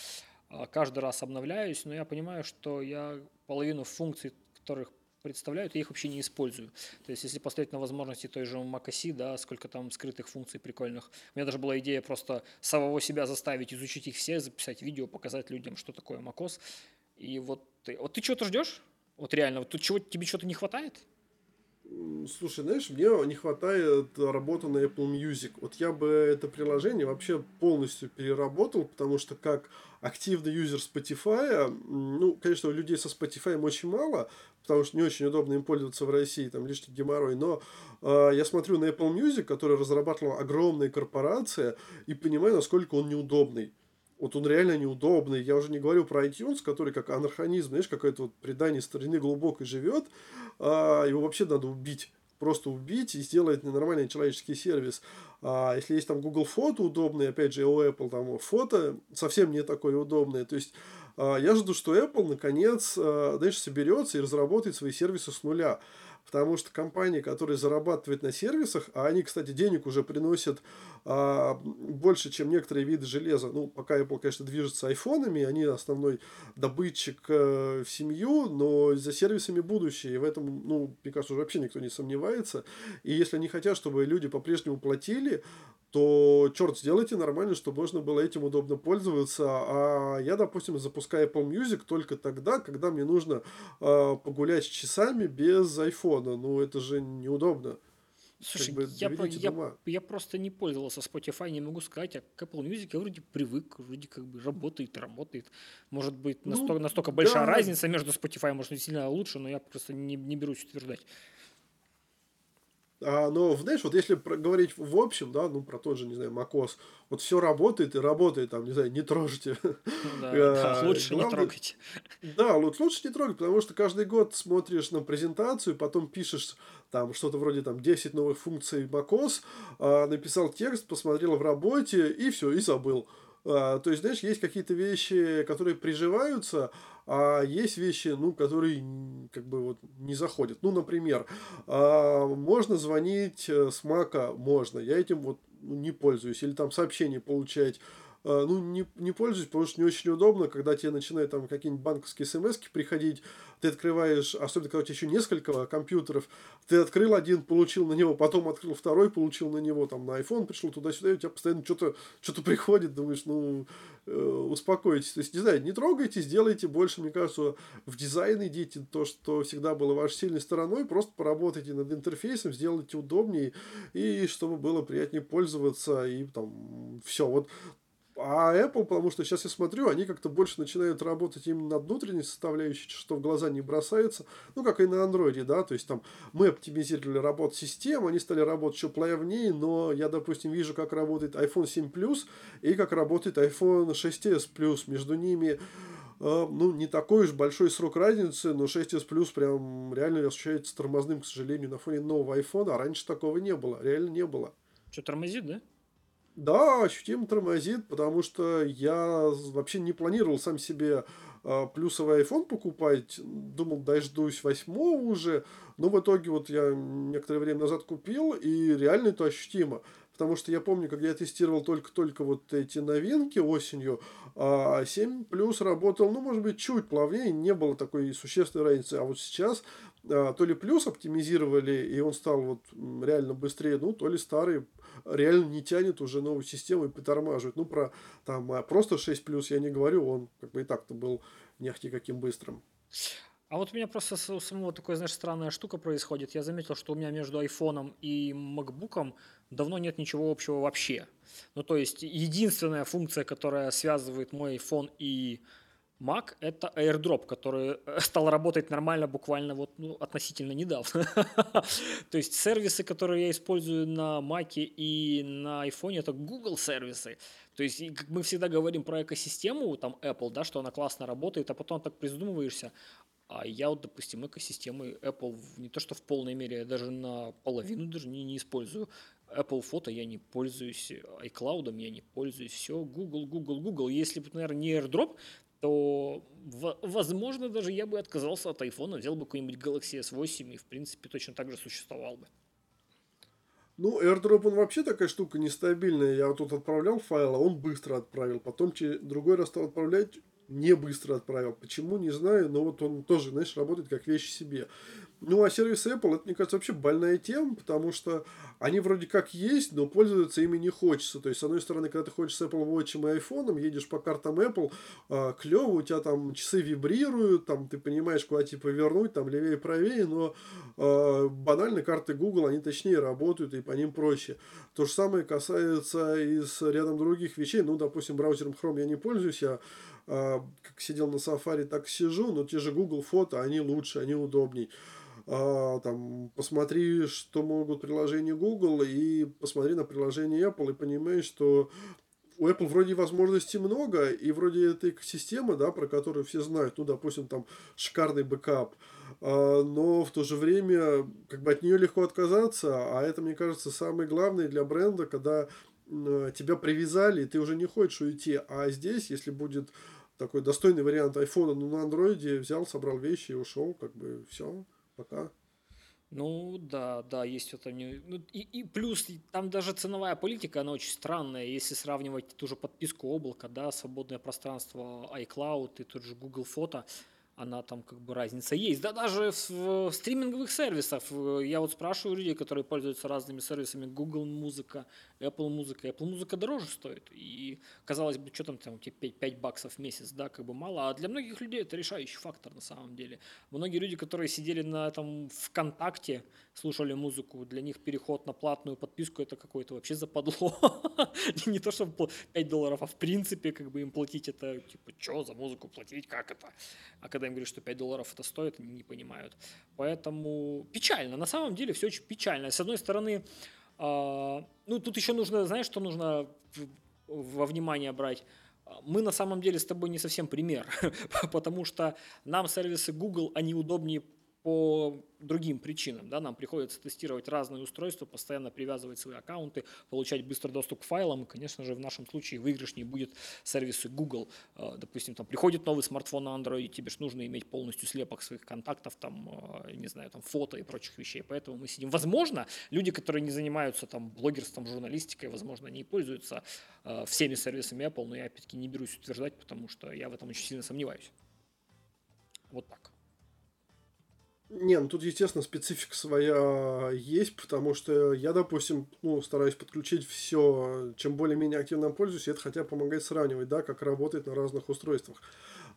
а, каждый раз обновляюсь, но я понимаю, что я половину функций, которых представляют, я их вообще не использую. То есть, если посмотреть на возможности той же macOS, да, сколько там скрытых функций прикольных. У меня даже была идея просто самого себя заставить изучить их все, записать видео, показать людям, что такое macOS. И вот ты, вот ты чего-то ждешь? Вот реально, вот тут чего, тебе что-то не хватает? Слушай, знаешь, мне не хватает работы на Apple Music. Вот я бы это приложение вообще полностью переработал, потому что как активный юзер Spotify, ну, конечно, людей со Spotify очень мало, потому что не очень удобно им пользоваться в России, там лишний геморрой, но э, я смотрю на Apple Music, который разрабатывала огромная корпорация, и понимаю, насколько он неудобный. Вот он реально неудобный. Я уже не говорю про iTunes, который как анархонизм, знаешь, какое-то вот предание старины глубокой живет. А, его вообще надо убить просто убить и сделать нормальный человеческий сервис. А если есть там Google фото удобные, опять же, у Apple там фото совсем не такое удобное. То есть а, я жду, что Apple наконец, а, знаешь, соберется и разработает свои сервисы с нуля. Потому что компании, которые зарабатывают на сервисах, а они, кстати, денег уже приносят а, больше, чем некоторые виды железа. Ну, пока Apple, конечно, движется айфонами, они основной добытчик э, в семью, но за сервисами будущее. И в этом, ну, мне кажется, уже вообще никто не сомневается. И если они хотят, чтобы люди по-прежнему платили, то, черт, сделайте нормально, чтобы можно было этим удобно пользоваться. А я, допустим, запускаю Apple Music только тогда, когда мне нужно э, погулять часами без айфона. Ну, это же неудобно. Слушай, как бы, я, про, я, я просто не пользовался Spotify, не могу сказать, а к Apple Music я вроде привык, вроде как бы работает, работает. Может быть, ну, настолько, настолько да. большая разница между Spotify, может, не сильно лучше, но я просто не, не берусь утверждать. А, но, знаешь, вот если говорить в общем, да, ну, про тот же, не знаю, macOS, вот все работает и работает, там, не знаю, не трожьте. Ну, да, <laughs> да, лучше не трогать. Да, лучше, не трогать, потому что каждый год смотришь на презентацию, потом пишешь там что-то вроде там 10 новых функций macOS, а, написал текст, посмотрел в работе и все, и забыл. А, то есть, знаешь, есть какие-то вещи, которые приживаются, а есть вещи, ну, которые как бы вот не заходят. Ну, например, а, можно звонить э, с Мака, можно. Я этим вот ну, не пользуюсь. Или там сообщение получать ну, не, не пользуюсь, потому что не очень удобно, когда тебе начинают там какие-нибудь банковские смс приходить, ты открываешь, особенно когда у тебя еще несколько компьютеров, ты открыл один, получил на него, потом открыл второй, получил на него, там, на iPhone пришел туда-сюда, и у тебя постоянно что-то что приходит, думаешь, ну, э, успокойтесь. То есть, не знаю, не трогайте, сделайте больше, мне кажется, в дизайн идите, то, что всегда было вашей сильной стороной, просто поработайте над интерфейсом, сделайте удобнее, и чтобы было приятнее пользоваться, и там, все. Вот а Apple, потому что сейчас я смотрю, они как-то больше начинают работать именно над внутренней составляющей, что в глаза не бросается. Ну, как и на Android, да, то есть там мы оптимизировали работу систем, они стали работать еще плавнее, но я, допустим, вижу, как работает iPhone 7 Plus и как работает iPhone 6s Plus. Между ними э, ну, не такой уж большой срок разницы, но 6s Plus прям реально ощущается тормозным, к сожалению, на фоне нового iPhone, а раньше такого не было, реально не было. Что, тормозит, да? Да, ощутимо тормозит, потому что я вообще не планировал сам себе э, плюсовый iPhone покупать. Думал, дождусь восьмого уже. Но в итоге вот я некоторое время назад купил, и реально это ощутимо. Потому что я помню, когда я тестировал только-только вот эти новинки осенью, а 7 плюс работал, ну, может быть, чуть плавнее, не было такой существенной разницы. А вот сейчас а, то ли плюс оптимизировали, и он стал вот реально быстрее, ну, то ли старый реально не тянет уже новую систему и притормаживает. Ну, про там а, просто 6 плюс я не говорю, он как бы и так-то был нехти каким быстрым. А вот у меня просто у самого такая, знаешь, странная штука происходит. Я заметил, что у меня между айфоном и макбуком давно нет ничего общего вообще. Ну, то есть, единственная функция, которая связывает мой iPhone и Mac — это AirDrop, который э, <laughs> стал работать нормально буквально вот, ну, относительно недавно. <laughs> То есть сервисы, которые я использую на Mac и на iPhone, это Google сервисы. То есть, мы всегда говорим про экосистему, там Apple, да, что она классно работает, а потом так призадумываешься, а я вот, допустим, экосистемы Apple не то что в полной мере, я даже на половину даже не, не использую. Apple фото я не пользуюсь, iCloud я не пользуюсь, все, Google, Google, Google. Если бы, наверное, не AirDrop, то, возможно, даже я бы отказался от iPhone, взял бы какой-нибудь Galaxy S8 и, в принципе, точно так же существовал бы. Ну, AirDrop, он вообще такая штука нестабильная. Я вот тут отправлял файлы, он быстро отправил. Потом другой раз стал отправлять, не быстро отправил. Почему, не знаю, но вот он тоже, знаешь, работает как вещь себе. Ну, а сервис Apple, это, мне кажется, вообще больная тема, потому что они вроде как есть, но пользоваться ими не хочется. То есть, с одной стороны, когда ты хочешь с Apple Watch и iPhone, едешь по картам Apple, э, клево, у тебя там часы вибрируют, там ты понимаешь, куда типа вернуть, там левее, правее, но э, банально карты Google, они точнее работают, и по ним проще. То же самое касается и с рядом других вещей. Ну, допустим, браузером Chrome я не пользуюсь, я как сидел на Safari, так сижу, но те же Google фото, они лучше, они удобней. А, там, посмотри, что могут приложения Google, и посмотри на приложение Apple, и понимаешь, что у Apple вроде возможностей много, и вроде эта экосистема, да, про которую все знают, ну, допустим, там шикарный бэкап, а, но в то же время как бы от нее легко отказаться, а это, мне кажется, самое главное для бренда, когда тебя привязали, и ты уже не хочешь уйти, а здесь, если будет такой достойный вариант айфона, ну, на андроиде взял, собрал вещи и ушел, как бы все пока. Ну да, да, есть это не. Ну, и, и плюс там даже ценовая политика, она очень странная, если сравнивать ту же подписку облака, да, свободное пространство iCloud и тот же Google фото она там как бы разница есть. Да даже в, в стриминговых сервисах. Я вот спрашиваю людей, которые пользуются разными сервисами, Google музыка, Apple музыка. Apple музыка дороже стоит. И казалось бы, что там, там типа 5, 5 баксов в месяц, да, как бы мало. А для многих людей это решающий фактор на самом деле. Многие люди, которые сидели на этом ВКонтакте, слушали музыку, для них переход на платную подписку это какое-то вообще западло. <laughs> Не то, чтобы 5 долларов, а в принципе как бы им платить это, типа, что за музыку платить, как это? А когда им говорят, что 5 долларов это стоит, они не понимают. Поэтому печально, на самом деле все очень печально. С одной стороны, а, ну тут еще нужно, знаешь, что нужно во внимание брать? мы на самом деле с тобой не совсем пример, <laughs> потому что нам сервисы Google, они удобнее по другим причинам. Да, нам приходится тестировать разные устройства, постоянно привязывать свои аккаунты, получать быстрый доступ к файлам. И, конечно же, в нашем случае выигрышнее будет сервисы Google. Э, допустим, там приходит новый смартфон на Android, тебе же нужно иметь полностью слепок своих контактов, там, э, не знаю, там, фото и прочих вещей. Поэтому мы сидим. Возможно, люди, которые не занимаются там блогерством, журналистикой, возможно, не пользуются э, всеми сервисами Apple, но я опять-таки не берусь утверждать, потому что я в этом очень сильно сомневаюсь. Вот так. Не, ну тут, естественно, специфика своя есть, потому что я, допустим, ну, стараюсь подключить все, чем более-менее активно пользуюсь, и это хотя бы помогает сравнивать, да, как работает на разных устройствах.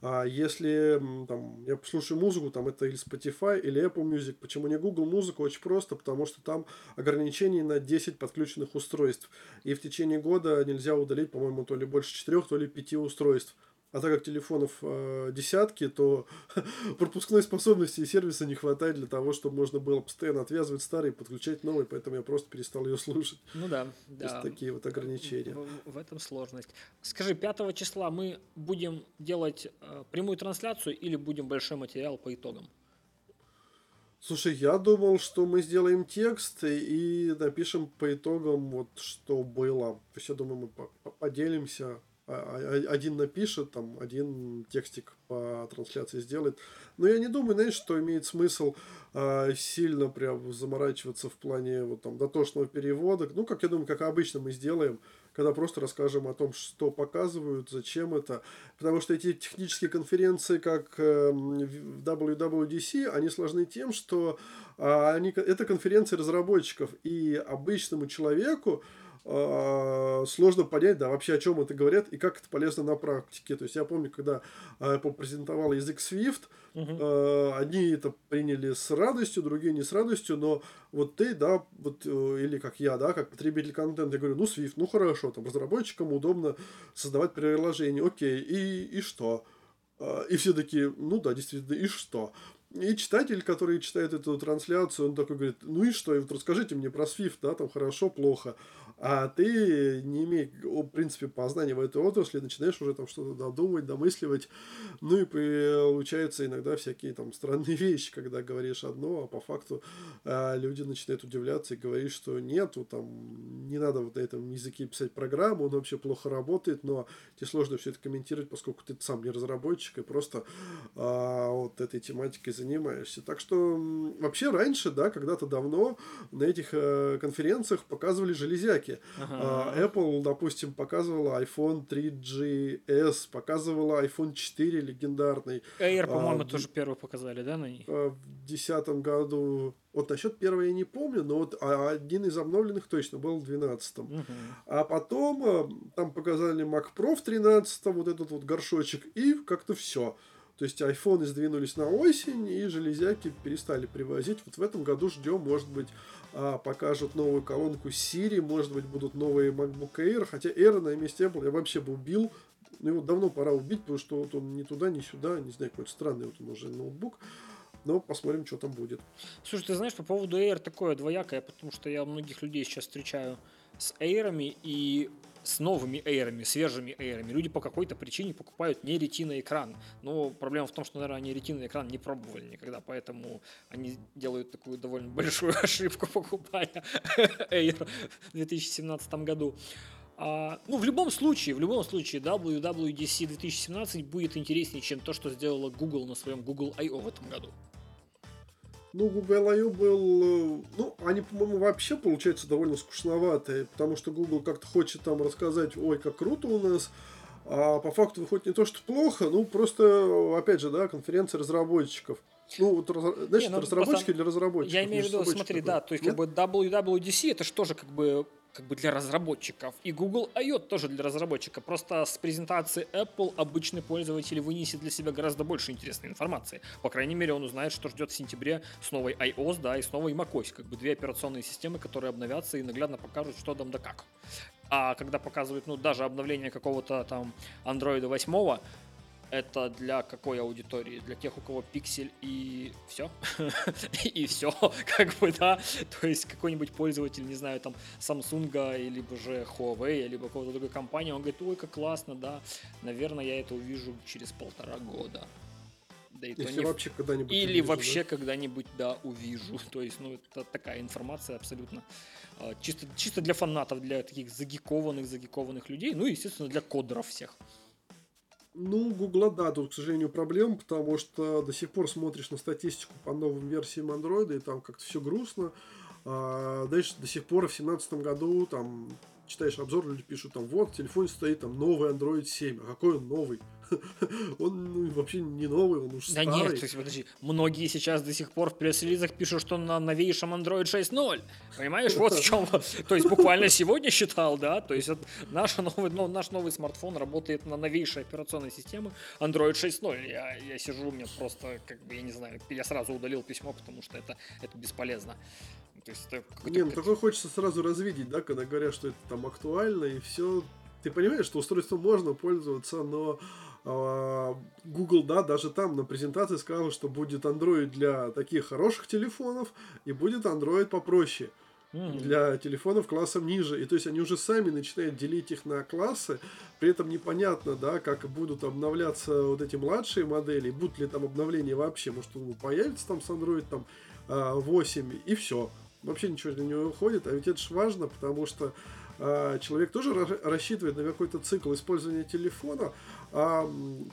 А если там, я послушаю музыку, там это или Spotify, или Apple Music, почему не Google Музыку? Очень просто, потому что там ограничение на 10 подключенных устройств. И в течение года нельзя удалить, по-моему, то ли больше 4, то ли 5 устройств. А так как телефонов э, десятки, то <laughs> пропускной способности и сервиса не хватает для того, чтобы можно было постоянно отвязывать старый и подключать новый, поэтому я просто перестал ее слушать. Ну да, да. Есть такие вот ограничения. В, в, этом сложность. Скажи, 5 числа мы будем делать э, прямую трансляцию или будем большой материал по итогам? Слушай, я думал, что мы сделаем текст и напишем по итогам вот что было. То есть я думаю, мы поделимся один напишет, там, один текстик по трансляции сделает. Но я не думаю, знаешь, что имеет смысл э, сильно прям заморачиваться в плане вот там дотошного перевода. Ну, как я думаю, как обычно мы сделаем, когда просто расскажем о том, что показывают, зачем это. Потому что эти технические конференции, как э, в WWDC, они сложны тем, что э, они, это конференции разработчиков. И обычному человеку, а, сложно понять, да, вообще о чем это говорят и как это полезно на практике. То есть я помню, когда Apple презентовал язык Swift, uh-huh. одни это приняли с радостью, другие не с радостью, но вот ты, да, вот, э, или как я, да, как потребитель контента, я говорю, ну, Swift, ну, хорошо, там, разработчикам удобно создавать приложение, окей, и, и что? А, и все такие, ну да, действительно, и что? И читатель, который читает эту трансляцию, он такой говорит, ну и что, и вот расскажите мне про Swift, да, там хорошо, плохо а ты, не имея, в принципе, познания в этой отрасли, начинаешь уже там что-то додумывать, домысливать, ну и получаются иногда всякие там странные <laughs> вещи, когда говоришь одно, а по факту а, люди начинают удивляться и говорить, что нету, там, не надо вот на этом языке писать программу, он вообще плохо работает, но тебе сложно все это комментировать, поскольку ты сам не разработчик и просто а, вот этой тематикой занимаешься. Так что вообще раньше, да, когда-то давно на этих э, конференциях показывали железяки. Ага. А, Apple, допустим, показывала iPhone 3GS, показывала iPhone 4 легендарный. Air, а, по-моему, а, тоже первый показали, да, на ней? А, в 2010 году вот насчет первого я не помню, но вот один из обновленных точно был в 12 угу. А потом э, там показали Mac Pro в 13 вот этот вот горшочек, и как-то все. То есть айфоны сдвинулись на осень, и железяки перестали привозить. Вот в этом году ждем, может быть, а, покажут новую колонку Siri, может быть, будут новые MacBook Air. Хотя Air на месте Apple я вообще бы убил. Ну, его давно пора убить, потому что вот он ни туда, ни сюда, не знаю, какой-то странный вот он уже ноутбук но посмотрим, что там будет. Слушай, ты знаешь, по поводу Air такое двоякое, потому что я многих людей сейчас встречаю с Air'ами и с новыми Air'ами, свежими Air'ами. Люди по какой-то причине покупают не ретина экран. Но проблема в том, что, наверное, они ретина экран не пробовали никогда, поэтому они делают такую довольно большую <laughs> ошибку, покупая <laughs> Air в 2017 году. А, ну, в любом случае, в любом случае, WWDC 2017 будет интереснее, чем то, что сделала Google на своем Google I.O. в этом году. Ну, Google I.O. был... Э, ну, они, по-моему, вообще, получаются довольно скучноватые, потому что Google как-то хочет там рассказать, ой, как круто у нас, а по факту выходит не то, что плохо, ну, просто, опять же, да, конференция разработчиков. Ну, вот, значит, не, ну, разработчики для разработчиков. Я имею в виду, смотри, такой. да, то есть, Нет? как бы WWDC это же тоже как бы как бы для разработчиков. И Google I.O. тоже для разработчика. Просто с презентации Apple обычный пользователь вынесет для себя гораздо больше интересной информации. По крайней мере, он узнает, что ждет в сентябре с новой iOS, да, и с новой macOS. Как бы две операционные системы, которые обновятся и наглядно покажут, что там да как. А когда показывают, ну, даже обновление какого-то там Android 8, это для какой аудитории? Для тех, у кого пиксель и все? <laughs> и все, <laughs> как бы, да. То есть какой-нибудь пользователь, не знаю, там, Samsung, либо же Huawei, либо какой-то другой компании, он говорит, ой, как классно, да. Наверное, я это увижу через полтора года. Да и Если не... вообще когда-нибудь Или увижу, вообще да? когда-нибудь, да, увижу. <laughs> То есть, ну, это такая информация абсолютно а, чисто, чисто для фанатов, для таких загикованных, загикованных людей, ну и, естественно, для кодеров всех. Ну, Гугла, да, тут, к сожалению, проблем, потому что до сих пор смотришь на статистику по новым версиям андроида, и там как-то все грустно. А дальше до сих пор в 2017 году там читаешь обзор, люди пишут там, вот, в телефоне стоит там новый Android 7. А какой он новый? <laughs> он ну, вообще не новый, он уже да старый. Да нет, то есть, подожди, многие сейчас до сих пор в пресс-релизах пишут, что на новейшем Android 6.0. Понимаешь, вот в чем. То есть буквально сегодня считал, да, то есть наш новый, ну, наш новый смартфон работает на новейшей операционной системе Android 6.0. Я, я сижу, у меня просто, как бы, я не знаю, я сразу удалил письмо, потому что это, это бесполезно. То есть это не, ну такое хочется сразу развидеть, да, когда говорят, что это там актуально и все. Ты понимаешь, что устройством можно пользоваться, но Google, да, даже там на презентации сказал, что будет Android для таких хороших телефонов и будет Android попроще mm-hmm. для телефонов классом ниже. И то есть они уже сами начинают делить их на классы, при этом непонятно, да, как будут обновляться вот эти младшие модели, будут ли там обновления вообще, может он появится там с Android там 8 а, и все. Вообще ничего для него уходит, а ведь это же важно, потому что а, человек тоже рассчитывает на какой-то цикл использования телефона. А,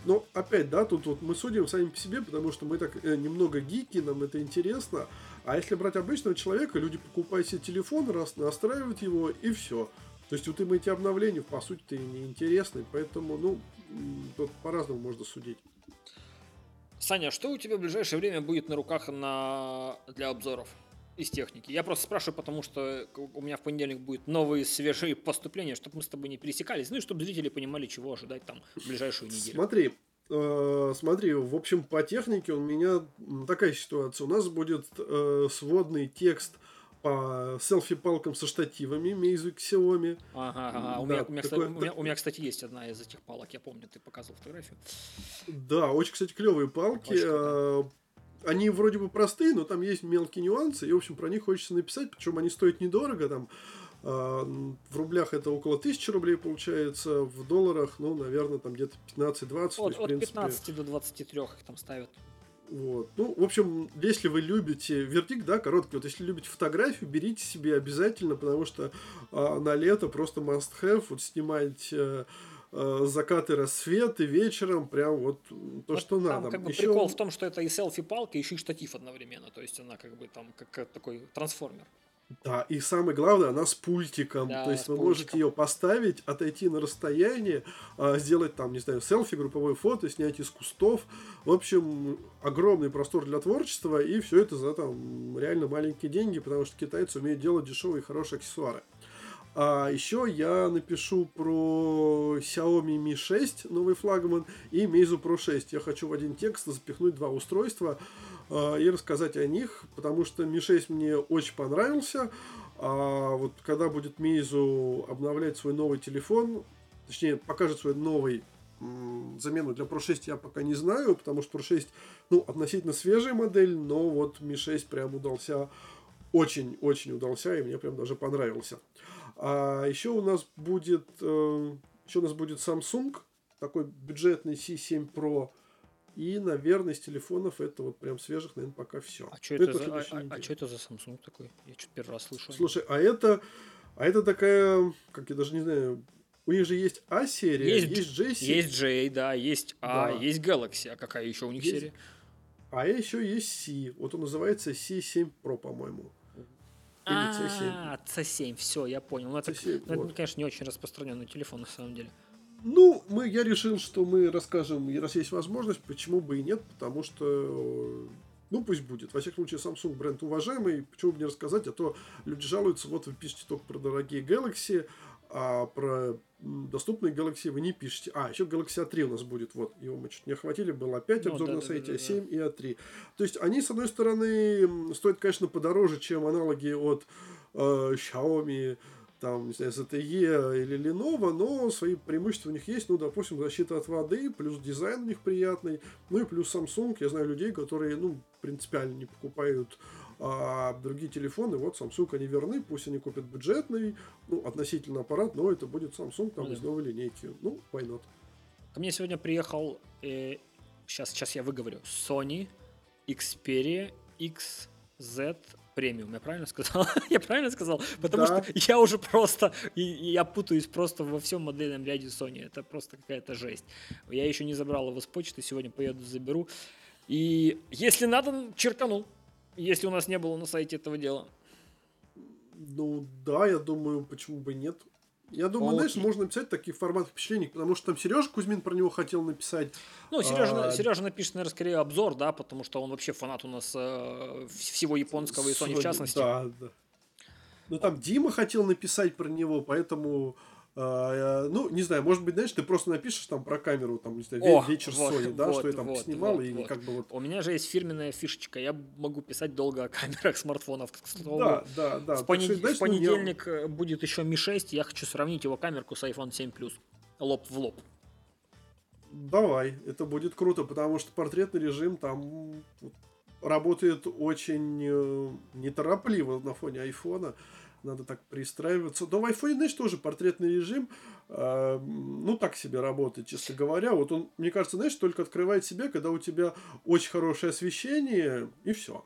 но опять, да, тут вот мы судим сами по себе, потому что мы так э, немного гики, нам это интересно. А если брать обычного человека, люди покупают себе телефон, раз настраивают его и все. То есть вот им эти обновления, по сути-то, не интересны, поэтому, ну, тут по-разному можно судить. Саня, что у тебя в ближайшее время будет на руках на... для обзоров? Из техники. Я просто спрашиваю, потому что у меня в понедельник будет новые свежие поступления, чтобы мы с тобой не пересекались, ну и чтобы зрители понимали, чего ожидать там в ближайшую неделю. Смотри, э, смотри, в общем, по технике у меня такая ситуация. У нас будет э, сводный текст по селфи-палкам со штативами Meizu Xiaomi. Ага, ага. У, да, меня, у, меня, такой, кстати, у, меня, у меня, кстати, есть одна из этих палок, я помню, ты показывал фотографию. Да, очень, кстати, клевые палки. Очень они вроде бы простые, но там есть мелкие нюансы, и, в общем, про них хочется написать, причем они стоят недорого, там, а, в рублях это около 1000 рублей получается, в долларах, ну, наверное, там где-то 15-20. От, есть, от принципе... 15 до 23 их там ставят. Вот. Ну, в общем, если вы любите вердикт, да, короткий, вот если любите фотографию, берите себе обязательно, потому что а, на лето просто must have, вот снимать э, э, закаты, рассветы вечером, прям вот то, вот что там надо. Как бы Еще... прикол в том, что это и селфи-палка, еще и штатив одновременно, то есть она как бы там как такой трансформер. Да, и самое главное, она с пультиком. Да, То есть вы пультиком. можете ее поставить, отойти на расстояние, а, сделать там, не знаю, селфи, групповое фото, снять из кустов. В общем, огромный простор для творчества, и все это за там реально маленькие деньги, потому что китайцы умеют делать дешевые и хорошие аксессуары. А еще я напишу про Xiaomi Mi 6, новый флагман, и Meizu Pro 6. Я хочу в один текст запихнуть два устройства э, и рассказать о них, потому что Mi 6 мне очень понравился. А вот когда будет Meizu обновлять свой новый телефон, точнее, покажет свой новый замену для Pro 6 я пока не знаю, потому что Pro 6, ну, относительно свежая модель, но вот Mi 6 прям удался, очень-очень удался, и мне прям даже понравился. А еще у нас будет, э, еще у нас будет Samsung, такой бюджетный C7 Pro. И, наверное, из телефонов это вот прям свежих, наверное, пока все. А что это, это, за, а, а, что это за Samsung такой? Я что-то первый раз слышу. Слушай, а это, а это такая, как я даже не знаю, у них же есть А-серия, есть, есть J серия. Есть J, да, есть А, да. есть Galaxy. А какая еще у них есть, серия? А еще есть C. Вот он называется C7 Pro, по-моему. Или C7. А, C7, все, я понял. Ну, это, C7, ну, это, конечно, не очень распространенный телефон на самом деле. Ну, мы, я решил, что мы расскажем, раз есть возможность, почему бы и нет, потому что, ну, пусть будет. Во всяком случае, Samsung бренд уважаемый, почему бы не рассказать, а то люди жалуются, вот вы пишете только про дорогие Galaxy, а про доступные Galaxy вы не пишете. А, еще Galaxy A3 у нас будет, вот, его мы чуть не охватили, был опять ну, обзор да, на сайте, да, да, A7 и A3. То есть, они, с одной стороны, стоят, конечно, подороже, чем аналоги от э, Xiaomi, там, не знаю, ZTE или Lenovo, но свои преимущества у них есть, ну, допустим, защита от воды, плюс дизайн у них приятный, ну и плюс Samsung, я знаю людей, которые, ну, принципиально не покупают а другие телефоны, вот Samsung они верны, пусть они купят бюджетный, ну, относительно аппарат, но это будет Samsung там mm-hmm. из новой линейки. Ну, why not? Ко мне сегодня приехал, э, сейчас, сейчас я выговорю, Sony Xperia XZ премиум, я правильно сказал? <laughs> я правильно сказал? Потому да. что я уже просто, я путаюсь просто во всем модельном ряде Sony. Это просто какая-то жесть. Я еще не забрал его с почты, сегодня поеду заберу. И если надо, черкану если у нас не было на сайте этого дела. Ну да, я думаю, почему бы нет. Я думаю, Окей. знаешь, можно написать таких формат впечатлений, потому что там Сережа Кузьмин про него хотел написать. Ну, Сережа, а... Сережа напишет, наверное, скорее обзор, да, потому что он вообще фанат у нас э, всего японского и Sony в частности. Да, да. Ну, там Дима хотел написать про него, поэтому а, ну, не знаю, может быть, знаешь, ты просто напишешь там про камеру, там, не знаю, О, вечер вот, Sony, да, вот, что я там вот, снимал, вот, и вот. как бы вот. У меня же есть фирменная фишечка, я могу писать долго о камерах смартфонов. Да, да, да. В, понед... что, в понедельник ну, я... будет еще Mi 6, я хочу сравнить его камерку с iPhone 7 Plus, лоб в лоб. Давай, это будет круто, потому что портретный режим там работает очень э, неторопливо на фоне айфона надо так пристраиваться. Но в iPhone, знаешь, тоже портретный режим, э, ну, так себе работает, честно говоря. Вот он, мне кажется, знаешь, только открывает себя, когда у тебя очень хорошее освещение, и все.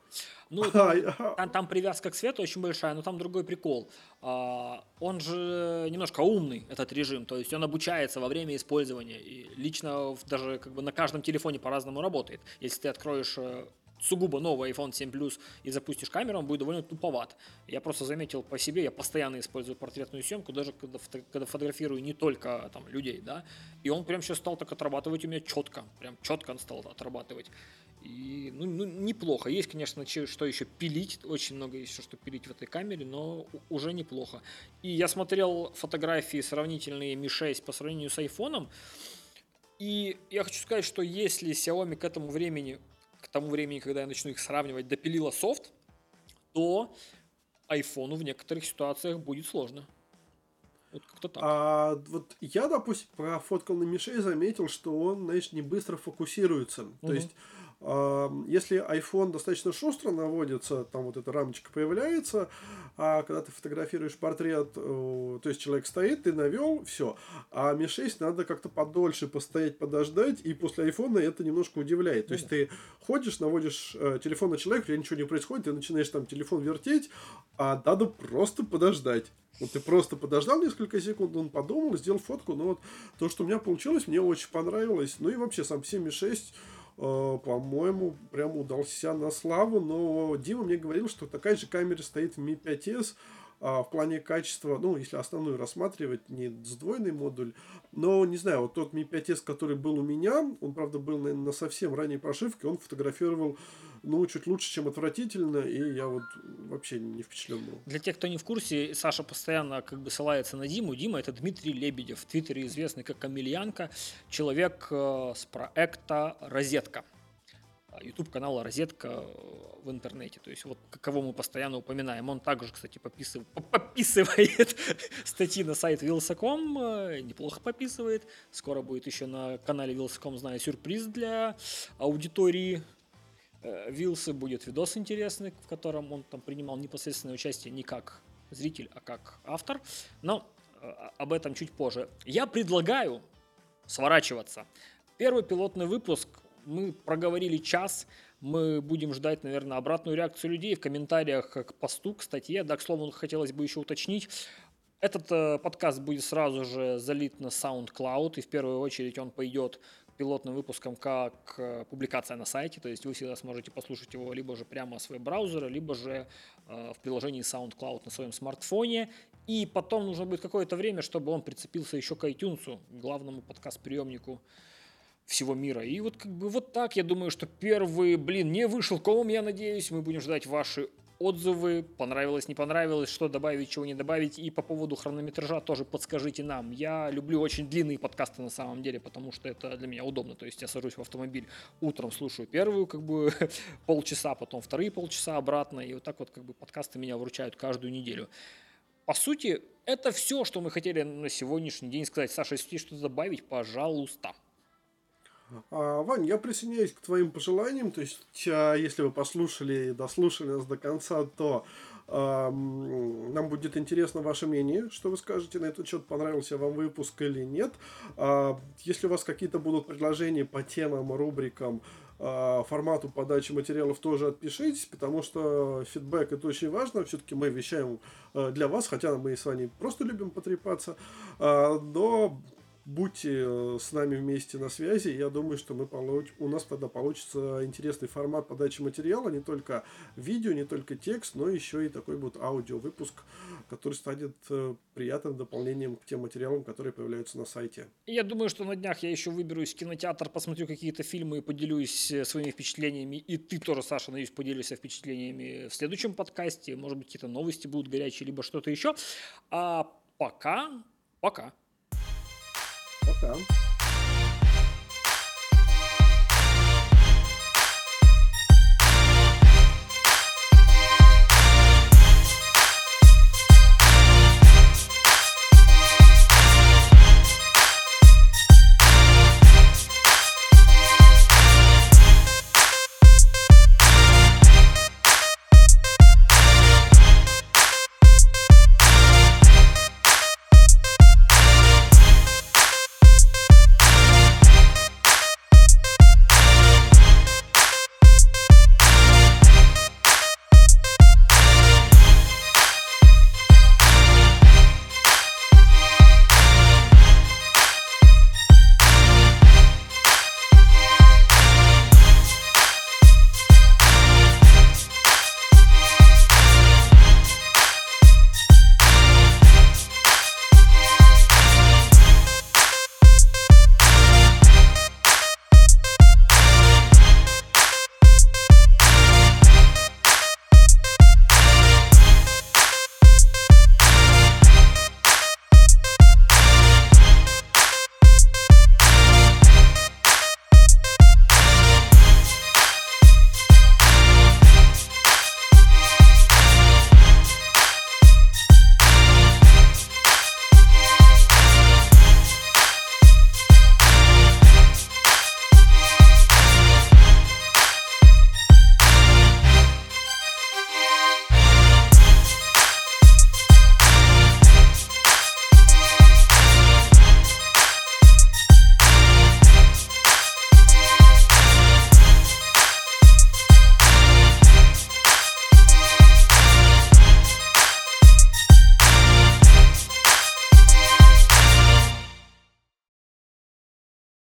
Ну, <laughs> там, там, там привязка к свету очень большая, но там другой прикол. А, он же немножко умный, этот режим, то есть он обучается во время использования. И лично даже как бы на каждом телефоне по-разному работает. Если ты откроешь э, сугубо новый iPhone 7 Plus и запустишь камеру, он будет довольно туповат. Я просто заметил по себе, я постоянно использую портретную съемку, даже когда, когда фотографирую не только там людей, да, и он прям сейчас стал так отрабатывать у меня четко, прям четко он стал отрабатывать. И, ну, ну, неплохо. Есть, конечно, что еще пилить, очень много еще что пилить в этой камере, но уже неплохо. И я смотрел фотографии сравнительные Mi 6 по сравнению с iPhone, и я хочу сказать, что если Xiaomi к этому времени к тому времени, когда я начну их сравнивать, допилила софт, то айфону в некоторых ситуациях будет сложно. Вот как-то так. А вот я, допустим, профоткал на Мишей, заметил, что он, знаешь, не быстро фокусируется. Угу. То есть если iPhone достаточно шустро наводится, там вот эта рамочка появляется, а когда ты фотографируешь портрет, то есть человек стоит, ты навел, все. А Mi 6 надо как-то подольше постоять, подождать, и после iPhone это немножко удивляет. То есть ты ходишь, наводишь э, телефон на человека, у тебя ничего не происходит, ты начинаешь там телефон вертеть, а надо просто подождать. Вот ты просто подождал несколько секунд, он подумал, сделал фотку, но вот то, что у меня получилось, мне очень понравилось. Ну и вообще сам 7.6 э, по-моему, прям удался на славу, но Дима мне говорил, что такая же камера стоит в Mi 5s, а в плане качества, ну, если основную рассматривать, не сдвоенный модуль, но, не знаю, вот тот Mi 5s, который был у меня, он, правда, был, наверное, на совсем ранней прошивке, он фотографировал, ну, чуть лучше, чем отвратительно, и я вот вообще не впечатлен был. Для тех, кто не в курсе, Саша постоянно как бы ссылается на Диму. Дима – это Дмитрий Лебедев, в Твиттере известный как Камильянка, человек э, с проекта «Розетка». YouTube канала Розетка в интернете. То есть вот кого мы постоянно упоминаем. Он также, кстати, пописывает, пописывает <laughs> статьи на сайт Вилсаком, э, неплохо пописывает. Скоро будет еще на канале Вилсаком, знаю, сюрприз для аудитории э, Вилсы. Будет видос интересный, в котором он там принимал непосредственное участие не как зритель, а как автор. Но э, об этом чуть позже. Я предлагаю сворачиваться. Первый пилотный выпуск мы проговорили час, мы будем ждать, наверное, обратную реакцию людей в комментариях к посту, к статье. Да, к слову, хотелось бы еще уточнить. Этот э, подкаст будет сразу же залит на SoundCloud, и в первую очередь он пойдет пилотным выпуском как э, публикация на сайте, то есть вы всегда сможете послушать его либо же прямо с веб-браузера, либо же э, в приложении SoundCloud на своем смартфоне. И потом нужно будет какое-то время, чтобы он прицепился еще к iTunes, главному подкаст-приемнику всего мира. И вот как бы вот так, я думаю, что первый, блин, не вышел комом, я надеюсь. Мы будем ждать ваши отзывы, понравилось, не понравилось, что добавить, чего не добавить. И по поводу хронометража тоже подскажите нам. Я люблю очень длинные подкасты на самом деле, потому что это для меня удобно. То есть я сажусь в автомобиль, утром слушаю первую как бы <laughs> полчаса, потом вторые полчаса обратно. И вот так вот как бы подкасты меня вручают каждую неделю. По сути, это все, что мы хотели на сегодняшний день сказать. Саша, если что-то добавить, пожалуйста. А, Вань, я присоединяюсь к твоим пожеланиям. То есть, а, если вы послушали и дослушали нас до конца, то нам будет интересно ваше мнение, что вы скажете на этот счет, понравился вам выпуск или нет. А, если у вас какие-то будут предложения по темам, рубрикам, формату подачи материалов тоже отпишитесь, потому что фидбэк это очень важно. Все-таки мы вещаем а, для вас, хотя мы и с вами просто любим потрепаться. Но будьте э, с нами вместе на связи. Я думаю, что мы получ... у нас тогда получится интересный формат подачи материала, не только видео, не только текст, но еще и такой вот аудиовыпуск, который станет э, приятным дополнением к тем материалам, которые появляются на сайте. Я думаю, что на днях я еще выберусь в кинотеатр, посмотрю какие-то фильмы и поделюсь э, своими впечатлениями. И ты тоже, Саша, надеюсь, поделишься впечатлениями в следующем подкасте. Может быть, какие-то новости будут горячие, либо что-то еще. А пока, пока. welcome.